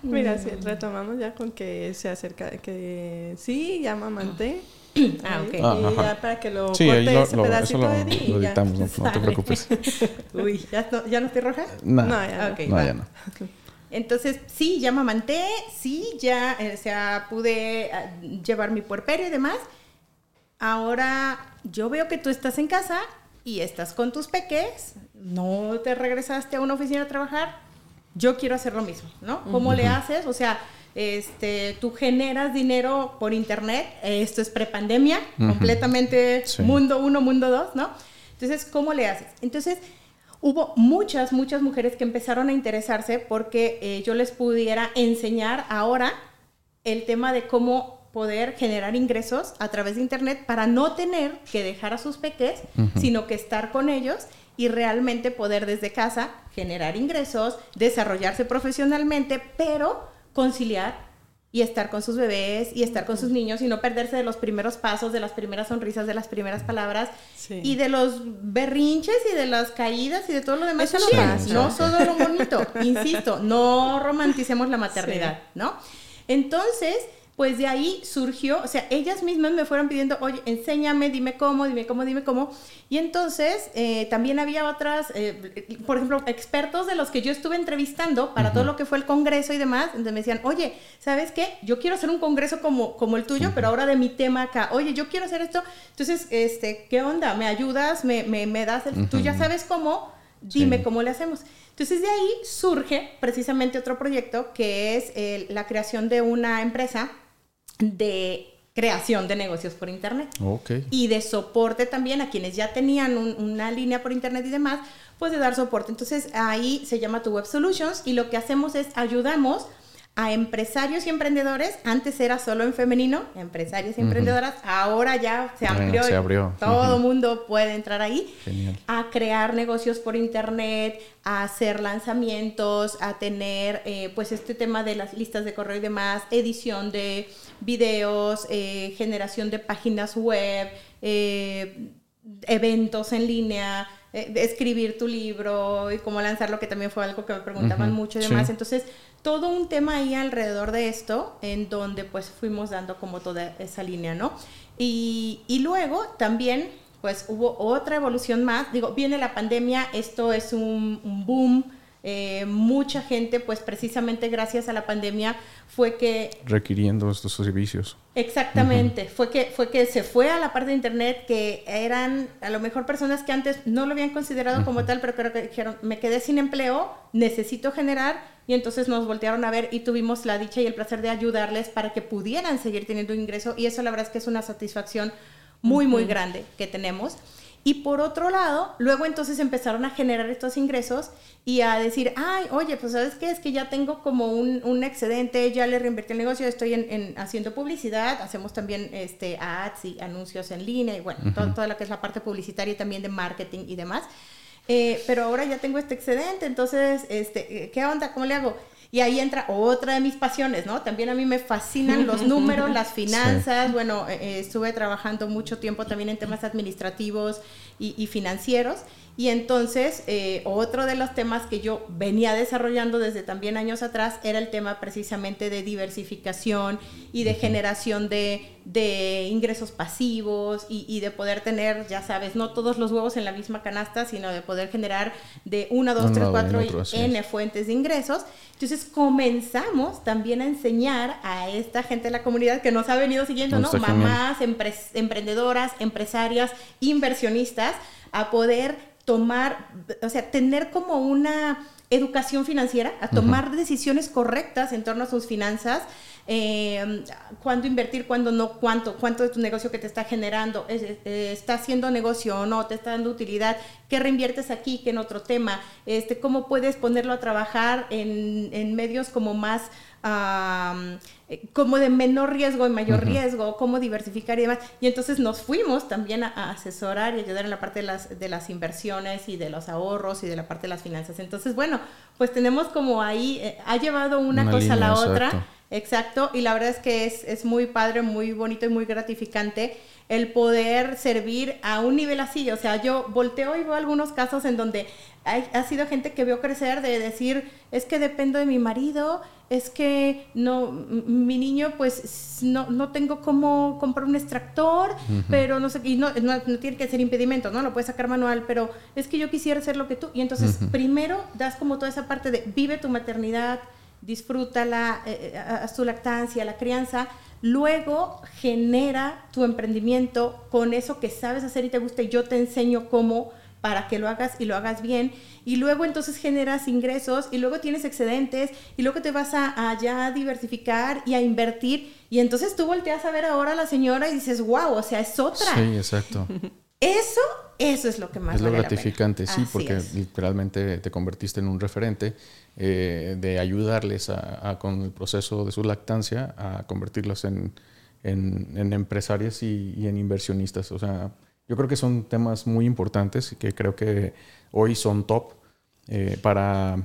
Mira, si retomamos ya con que se acerca, que sí, ya mamanté. Ah, ok. Ah, y ya para que lo sí, corte lo, ese lo, pedacito lo, de Eddie lo editamos, no, no, te preocupes. Uy, ¿ya no, ¿ya no estoy roja? No, no, ya, okay, no, ya no. Entonces, sí, ya mamanté, sí, ya, eh, o sea, pude uh, llevar mi puerperio y demás. Ahora, yo veo que tú estás en casa y estás con tus peques, no te regresaste a una oficina a trabajar, yo quiero hacer lo mismo, ¿no? ¿Cómo le haces? O sea, este, tú generas dinero por internet, esto es prepandemia, completamente mundo uno, mundo dos, ¿no? Entonces, ¿cómo le haces? Entonces, hubo muchas, muchas mujeres que empezaron a interesarse porque eh, yo les pudiera enseñar ahora el tema de cómo poder generar ingresos a través de internet para no tener que dejar a sus peques, sino que estar con ellos y realmente poder desde casa generar ingresos, desarrollarse profesionalmente, pero conciliar y estar con sus bebés y estar con sus niños y no perderse de los primeros pasos, de las primeras sonrisas, de las primeras palabras y de los berrinches y de las caídas y de todo lo demás. Eso no, no todo lo bonito, insisto, no romanticemos la maternidad, ¿no? Entonces, pues de ahí surgió, o sea, ellas mismas me fueron pidiendo, oye, enséñame, dime cómo, dime cómo, dime cómo. Y entonces eh, también había otras, eh, por ejemplo, expertos de los que yo estuve entrevistando para todo lo que fue el congreso y demás, donde me decían, oye, ¿sabes qué? Yo quiero hacer un congreso como, como el tuyo, pero ahora de mi tema acá. Oye, yo quiero hacer esto. Entonces, este, ¿qué onda? ¿Me ayudas? ¿Me, me, me das el... Tú ya sabes cómo, dime cómo le hacemos. Entonces de ahí surge precisamente otro proyecto que es la creación de una empresa de creación de negocios por internet. Y de soporte también a quienes ya tenían una línea por internet y demás, pues de dar soporte. Entonces ahí se llama Tu Web Solutions y lo que hacemos es ayudamos a empresarios y emprendedores. Antes era solo en femenino, empresarios y emprendedoras. Ahora ya se amplió. se abrió. Todo mundo puede entrar ahí. A crear negocios por internet, a hacer lanzamientos, a tener eh, pues este tema de las listas de correo y demás, edición de videos, eh, generación de páginas web, eh, eventos en línea, escribir tu libro y cómo lanzarlo, que también fue algo que me preguntaban mucho y demás. Entonces, todo un tema ahí alrededor de esto, en donde pues fuimos dando como toda esa línea, ¿no? Y, y luego también pues hubo otra evolución más. Digo, viene la pandemia, esto es un, un boom eh, mucha gente, pues precisamente gracias a la pandemia, fue que... Requiriendo estos servicios. Exactamente, fue, que, fue que se fue a la parte de Internet, que eran a lo mejor personas que antes no lo habían considerado como tal, pero creo que dijeron, me quedé sin empleo, necesito generar, y entonces nos voltearon a ver y tuvimos la dicha y el placer de ayudarles para que pudieran seguir teniendo ingreso, y eso la verdad es que es una satisfacción muy, muy grande que tenemos. Y por otro lado, luego entonces empezaron a generar estos ingresos y a decir, ay, oye, pues sabes qué, es que ya tengo como un, un excedente, ya le reinvertí el negocio, estoy en, haciendo publicidad, hacemos también este, ads y anuncios en línea y bueno, toda lo que es la parte publicitaria y también de marketing y demás. Eh, pero ahora ya tengo este excedente, entonces, este, ¿qué onda? ¿Cómo le hago? Y ahí entra otra de mis pasiones, ¿no? También a mí me fascinan los números, las finanzas. Bueno, eh, eh, estuve trabajando mucho tiempo también en temas administrativos y, y financieros. Y entonces, eh, otro de los temas que yo venía desarrollando desde también años atrás era el tema precisamente de diversificación y de generación de, de ingresos pasivos y, y, de poder tener, ya sabes, no todos los huevos en la misma canasta, sino de poder generar de una, dos, tres, cuatro y N fuentes de ingresos. Entonces comenzamos también a enseñar a esta gente de la comunidad que nos ha venido siguiendo, ¿no? Mamás, emprendedoras, empresarias, inversionistas, a poder tomar, o sea, tener como una educación financiera, a tomar decisiones correctas en torno a sus finanzas, eh, cuándo invertir, cuándo no, cuánto, cuánto de tu negocio que te está generando, está haciendo negocio o no, te está dando utilidad, qué reinviertes aquí, qué en otro tema, este, cómo puedes ponerlo a trabajar en, en medios como más eh, como de menor riesgo y mayor riesgo, cómo diversificar y demás. Y entonces nos fuimos también a, asesorar y ayudar en la parte de las, de las inversiones y de los ahorros y de la parte de las finanzas. Entonces, bueno, pues tenemos como ahí, eh, ha llevado una, cosa a la otra. Exacto, y la verdad es que es, es muy padre, muy bonito y muy gratificante el poder servir a un nivel así. O sea, yo volteo y veo algunos casos en donde ha sido gente que veo crecer de decir, es que dependo de mi marido, es que no, mi niño pues no, no tengo cómo comprar un extractor, pero no sé, y no, no, tiene que ser impedimento, ¿no? Lo puedes sacar manual, pero es que yo quisiera hacer lo que tú. Y entonces primero das como toda esa parte de vive tu maternidad, disfrútala, eh, eh haz tu lactancia, la crianza, luego genera tu emprendimiento con eso que sabes hacer y te gusta y yo te enseño cómo para que lo hagas y lo hagas bien. Y luego entonces generas ingresos y luego tienes excedentes y luego te vas a, a ya diversificar y a invertir. Y entonces tú volteas a ver ahora a la señora y dices, wow, o sea, es otra. Sí, exacto. Eso, eso es lo que más Es lo gratificante, sí, porque literalmente te convertiste en un referente eh, de ayudarles a, con el proceso de su lactancia a convertirlos en, en, empresarias y, y, en inversionistas. O sea, yo creo que son temas muy importantes y que creo que hoy son top eh, para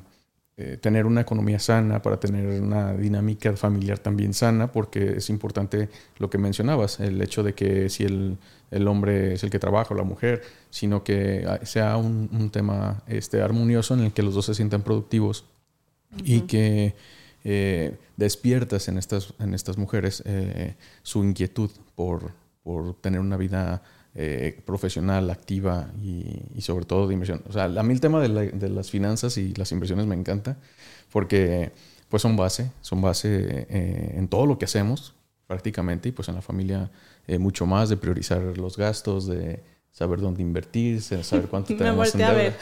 eh, tener una economía sana, para tener una dinámica familiar también sana, porque es importante lo que mencionabas, el hecho de que si el, el hombre es el que trabaja o la mujer, sino que sea un, un, tema este, armonioso en el que los dos se sientan productivos y que eh, despiertas en estas, en estas mujeres eh, su inquietud por, por tener una vida eh, profesional, activa y, sobre todo de inversión. O sea, a mí el tema de, las finanzas y las inversiones me encanta porque pues son base, son base eh, en todo lo que hacemos prácticamente y pues en la familia eh, mucho más de priorizar los gastos, de saber dónde invertir, saber cuánto tenemos en deuda.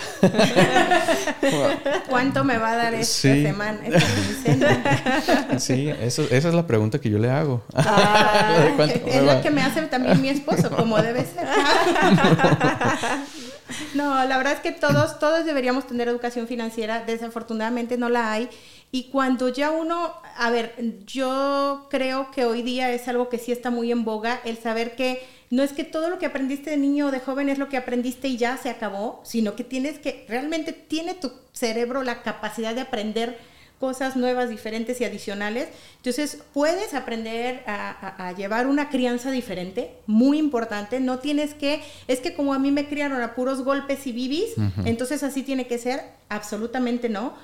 ¿Cuánto me va a dar esta semana? sí, eso, esa es la pregunta que yo le hago. Ah, es lo que me hace también mi esposo, como debe ser. no, la verdad es que todos, todos deberíamos tener educación financiera. Desafortunadamente no la hay. Y cuando ya uno, a ver, yo creo que hoy día es algo que sí está muy en boga, el saber que no es que todo lo que aprendiste de niño o de joven es lo que aprendiste y ya se acabó, sino que tienes que, realmente tiene tu cerebro la capacidad de aprender cosas nuevas, diferentes y adicionales. Entonces, puedes aprender a, llevar una crianza diferente, muy importante. No tienes que, es que como a mí me criaron a puros golpes y bibis, entonces así tiene que ser, absolutamente no.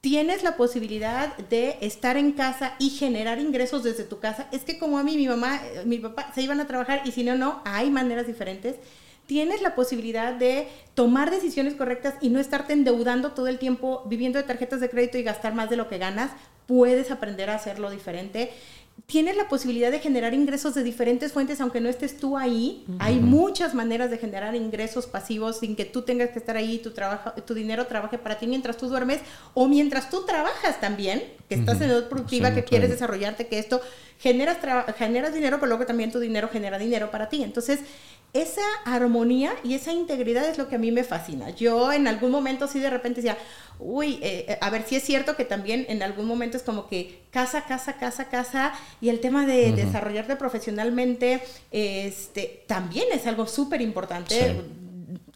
Tienes la posibilidad de estar en casa y generar ingresos desde tu casa. Es que como a mí, mi mamá, eh, mi papá se iban a trabajar y si no, no, hay maneras diferentes tienes la posibilidad de tomar decisiones correctas y no estarte endeudando todo el tiempo viviendo de tarjetas de crédito y gastar más de lo que ganas. Puedes aprender a hacerlo diferente. Tienes la posibilidad de generar ingresos de diferentes fuentes, aunque no estés tú ahí. Hay muchas maneras de generar ingresos pasivos sin que tú tengas que estar ahí, tu, trabajo, tu dinero trabaje para ti mientras tú duermes o mientras tú trabajas también, que estás en edad productiva, que quieres desarrollarte, que esto generas, generas dinero, pero luego también tu dinero genera dinero para ti. Entonces, esa armonía y esa integridad es lo que a mí me fascina. Yo en algún momento sí de repente decía, uy, eh, eh, a ver si es cierto que también en algún momento es como que casa, casa, casa, casa, y el tema de desarrollarte profesionalmente este, también es algo súper importante.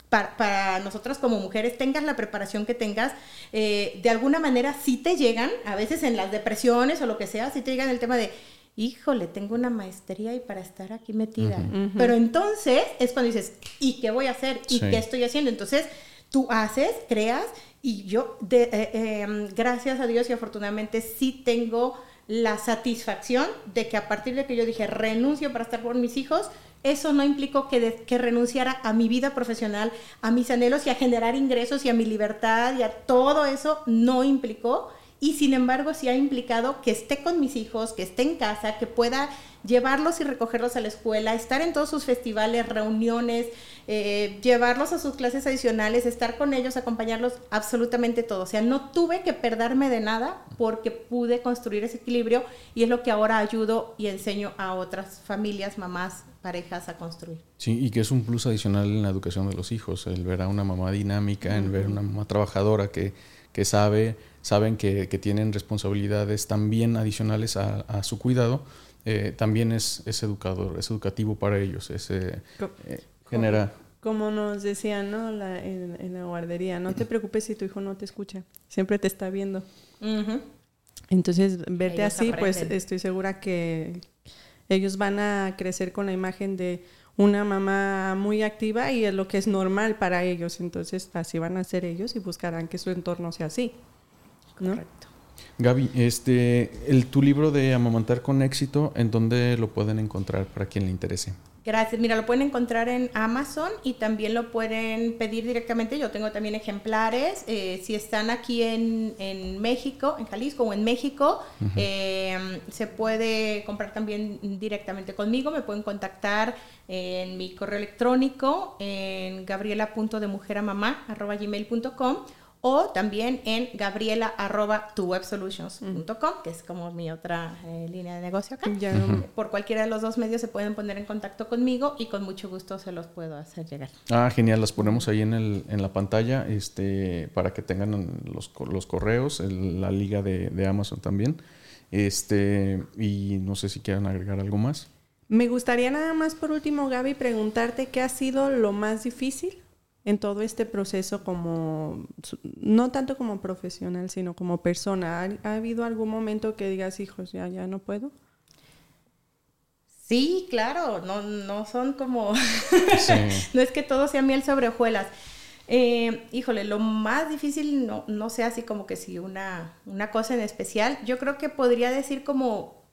Para, nosotras como mujeres, tengas la preparación que tengas, eh, de alguna manera sí te llegan, a veces en las depresiones o lo que sea, sí te llegan el tema de, híjole, tengo una maestría y para estar aquí metida. Pero entonces es cuando dices, ¿y qué voy a hacer? ¿Y qué estoy haciendo? Entonces tú haces, creas y yo, de, eh, em, gracias a Dios y afortunadamente sí tengo la satisfacción de que a partir de que yo dije renuncio para estar con mis hijos, eso no implicó que, que renunciara a mi vida profesional, a mis anhelos y a generar ingresos y a mi libertad y a todo eso, no implicó y sin embargo sí ha implicado que esté con mis hijos, que esté en casa, que pueda llevarlos y recogerlos a la escuela, estar en todos sus festivales, reuniones, eh, llevarlos a sus clases adicionales, estar con ellos, acompañarlos, absolutamente todo. O sea, no tuve que perderme de nada porque pude construir ese equilibrio y es lo que ahora ayudo y enseño a otras familias, mamás, parejas a construir. Sí, y que es un plus adicional en la educación de los hijos, el ver a una mamá dinámica, el ver a una mamá trabajadora que, que sabe saben que, tienen responsabilidades también adicionales a, su cuidado, eh, también es, es, educador, es educativo para ellos, es, eh, genera... Como nos decían ¿no? en, la guardería, no te preocupes si tu hijo no te escucha, siempre te está viendo. Entonces, verte así, pues estoy segura que ellos van a crecer con la imagen de una mamá muy activa y es lo que es normal para ellos. Entonces, así van a ser ellos y buscarán que su entorno sea así. Correcto. Gaby, este, el, tu libro de Amamantar con éxito, ¿en dónde lo pueden encontrar para quien le interese? Gracias. Mira, lo pueden encontrar en Amazon y también lo pueden pedir directamente. Yo tengo también ejemplares. Eh, si están aquí en, México, en Jalisco o en México, eh, se puede comprar también directamente conmigo. Me pueden contactar en mi correo electrónico en gabriela.demujeramamá.com o también en gabriela.tuwebsolutions.com, que es como mi otra eh, línea de negocio acá. Por cualquiera de los dos medios se pueden poner en contacto conmigo y con mucho gusto se los puedo hacer llegar. Ah, genial, las ponemos ahí en, el, en la pantalla este, para que tengan los, los correos, la liga de, de, Amazon también. Este, y no sé si quieran agregar algo más. Me gustaría nada más por último, Gaby, preguntarte qué ha sido lo más difícil en todo este proceso como, no tanto como profesional, sino como persona? ¿Ha, habido algún momento que digas, hijos, ya, ya no puedo? Sí, claro, no, no son como, no es que todo sea miel sobre hojuelas. Eh, híjole, lo más difícil, no, no sé así como que si una, una cosa en especial, yo creo que podría decir como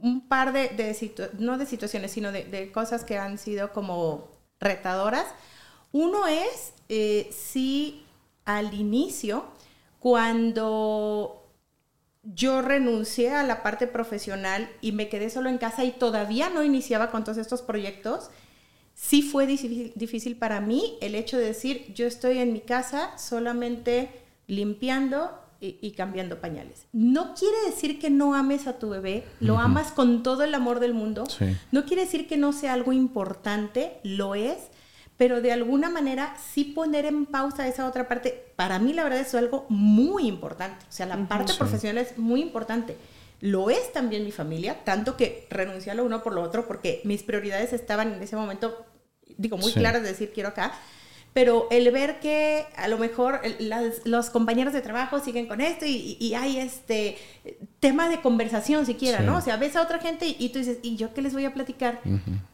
un par de, de no de situaciones, sino de, de cosas que han sido como retadoras uno es eh, si al inicio, cuando yo renuncié a la parte profesional y me quedé solo en casa y todavía no iniciaba con todos estos proyectos, sí fue difícil, para mí el hecho de decir, yo estoy en mi casa solamente limpiando y, cambiando pañales. No quiere decir que no ames a tu bebé, lo amas con todo el amor del mundo. No quiere decir que no sea algo importante, lo es, pero de alguna manera sí poner en pausa esa otra parte, para mí la verdad es algo muy importante. O sea, la parte profesional es muy importante. Lo es también mi familia, tanto que renuncié a lo uno por lo otro, porque mis prioridades estaban en ese momento, digo, muy claras de decir quiero acá. Pero el ver que a lo mejor los compañeros de trabajo siguen con esto y, hay este tema de conversación siquiera, ¿no? O sea, ves a otra gente y, tú dices, ¿y yo qué les voy a platicar?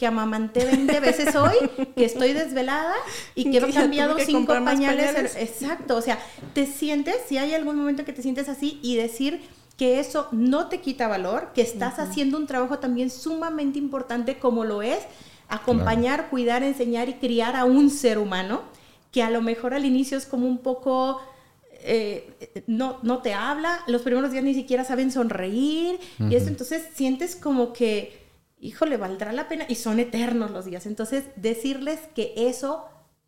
Que amamanté 20 veces hoy, que estoy desvelada y que he cambiado cinco pañales. Exacto, o sea, te sientes, si hay algún momento que te sientes así y decir que eso no te quita valor, que estás haciendo un trabajo también sumamente importante como lo es acompañar, cuidar, enseñar y criar a un ser humano que a lo mejor al inicio es como un poco... Eh, no, no te habla, los primeros días ni siquiera saben sonreír, y eso entonces sientes como que, híjole, valdrá la pena, y son eternos los días. Entonces, decirles que eso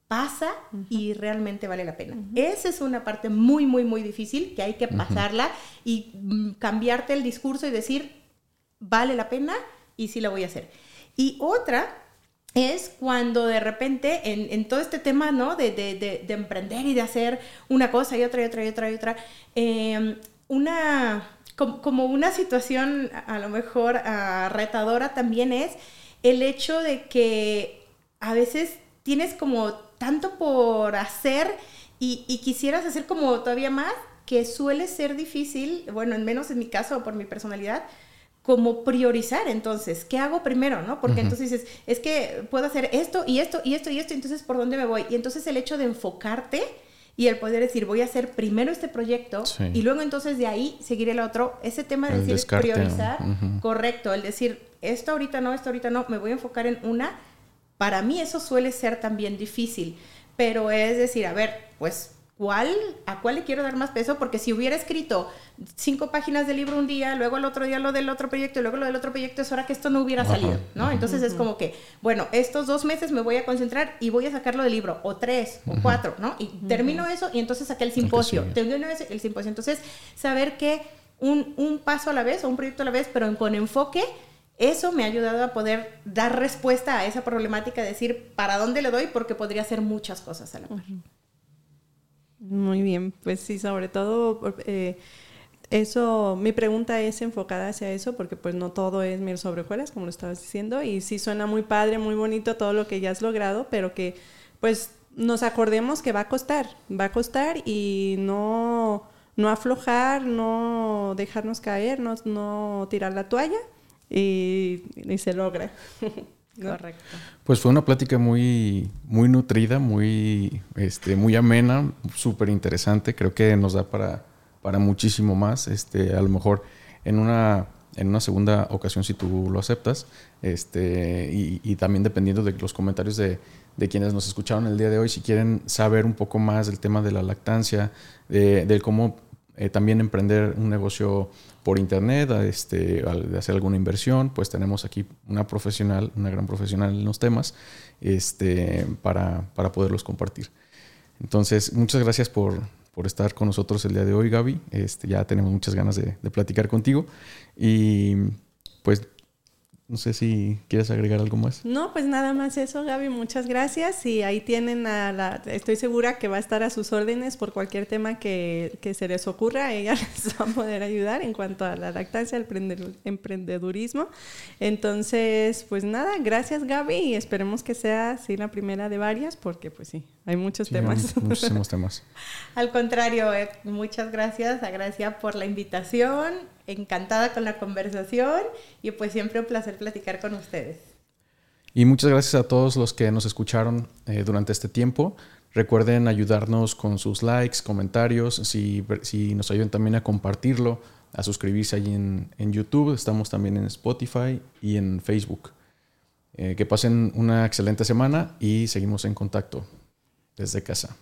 pasa y realmente vale la pena. Esa es una parte muy, muy, muy difícil que hay que pasarla y mm, cambiarte el discurso y decir, vale la pena y sí la voy a hacer. Y otra es cuando de repente en, todo este tema, ¿no? De, de, emprender y de hacer una cosa y otra y otra y otra y otra, em, una, como, una situación a lo mejor ah, retadora también es el hecho de que a veces tienes como tanto por hacer y, y quisieras hacer como todavía más, que suele ser difícil, bueno, en menos en mi caso por mi personalidad, como priorizar entonces, ¿qué hago primero? ¿no? Porque entonces dices, es que puedo hacer esto y esto y esto y esto, entonces ¿por dónde me voy? Y entonces el hecho de enfocarte y el poder decir, voy a hacer primero este proyecto y luego entonces de ahí seguir el otro, ese tema de decir, priorizar, correcto, el decir, esto ahorita no, esto ahorita no, me voy a enfocar en una, para mí eso suele ser también difícil, pero es decir, a ver, pues ¿cuál, ¿a cuál le quiero dar más peso? Porque si hubiera escrito cinco páginas de libro un día, luego el otro día lo del otro proyecto y luego lo del otro proyecto, es hora que esto no hubiera salido, ¿no? Entonces es como que, bueno, estos dos meses me voy a concentrar y voy a sacarlo del libro, o tres, o cuatro, ¿no? Y termino eso y entonces saqué el simposio. Termino el simposio. Entonces, saber que un, un paso a la vez o un proyecto a la vez, pero con enfoque, eso me ha ayudado a poder dar respuesta a esa problemática, decir para dónde le doy, porque podría hacer muchas cosas a la par. Muy bien, pues sí, sobre todo eh, eso, mi pregunta es enfocada hacia eso, porque pues no todo es miel sobre hojuelas, como lo estabas diciendo, y sí suena muy padre, muy bonito todo lo que ya has logrado, pero que pues nos acordemos que va a costar, va a costar y no, no aflojar, no dejarnos caer, no, no tirar la toalla y, y se logra. Correcto. Pues fue una plática muy, muy nutrida, muy, este, muy amena, súper interesante. Creo que nos da para, para muchísimo más. Este, a lo mejor en una, en una segunda ocasión, si tú lo aceptas, este, y, también dependiendo de los comentarios de, de, quienes nos escucharon el día de hoy, si quieren saber un poco más del tema de la lactancia, de, de cómo eh, también emprender un negocio por internet, este, hacer alguna inversión, pues tenemos aquí una profesional, una gran profesional en los temas, este, para, para poderlos compartir. Entonces, muchas gracias por, por, estar con nosotros el día de hoy, Gaby. Este, ya tenemos muchas ganas de, de platicar contigo. Y pues no sé si quieres agregar algo más. No, pues nada más eso, Gaby. Muchas gracias. Y ahí tienen a la. Estoy segura que va a estar a sus órdenes por cualquier tema que, que se les ocurra. Ella les va a poder ayudar en cuanto a la lactancia, el emprendedurismo. Entonces, pues nada, gracias, Gaby. Y esperemos que sea así la primera de varias, porque pues sí, hay muchos temas. muchísimos temas. Al contrario, eh, muchas gracias, Gracias por la invitación encantada con la conversación y pues siempre un placer platicar con ustedes. Y muchas gracias a todos los que nos escucharon eh, durante este tiempo. Recuerden ayudarnos con sus likes, comentarios, si, si nos ayudan también a compartirlo, a suscribirse allí en, en YouTube. Estamos también en Spotify y en Facebook. Eh, que pasen una excelente semana y seguimos en contacto desde casa.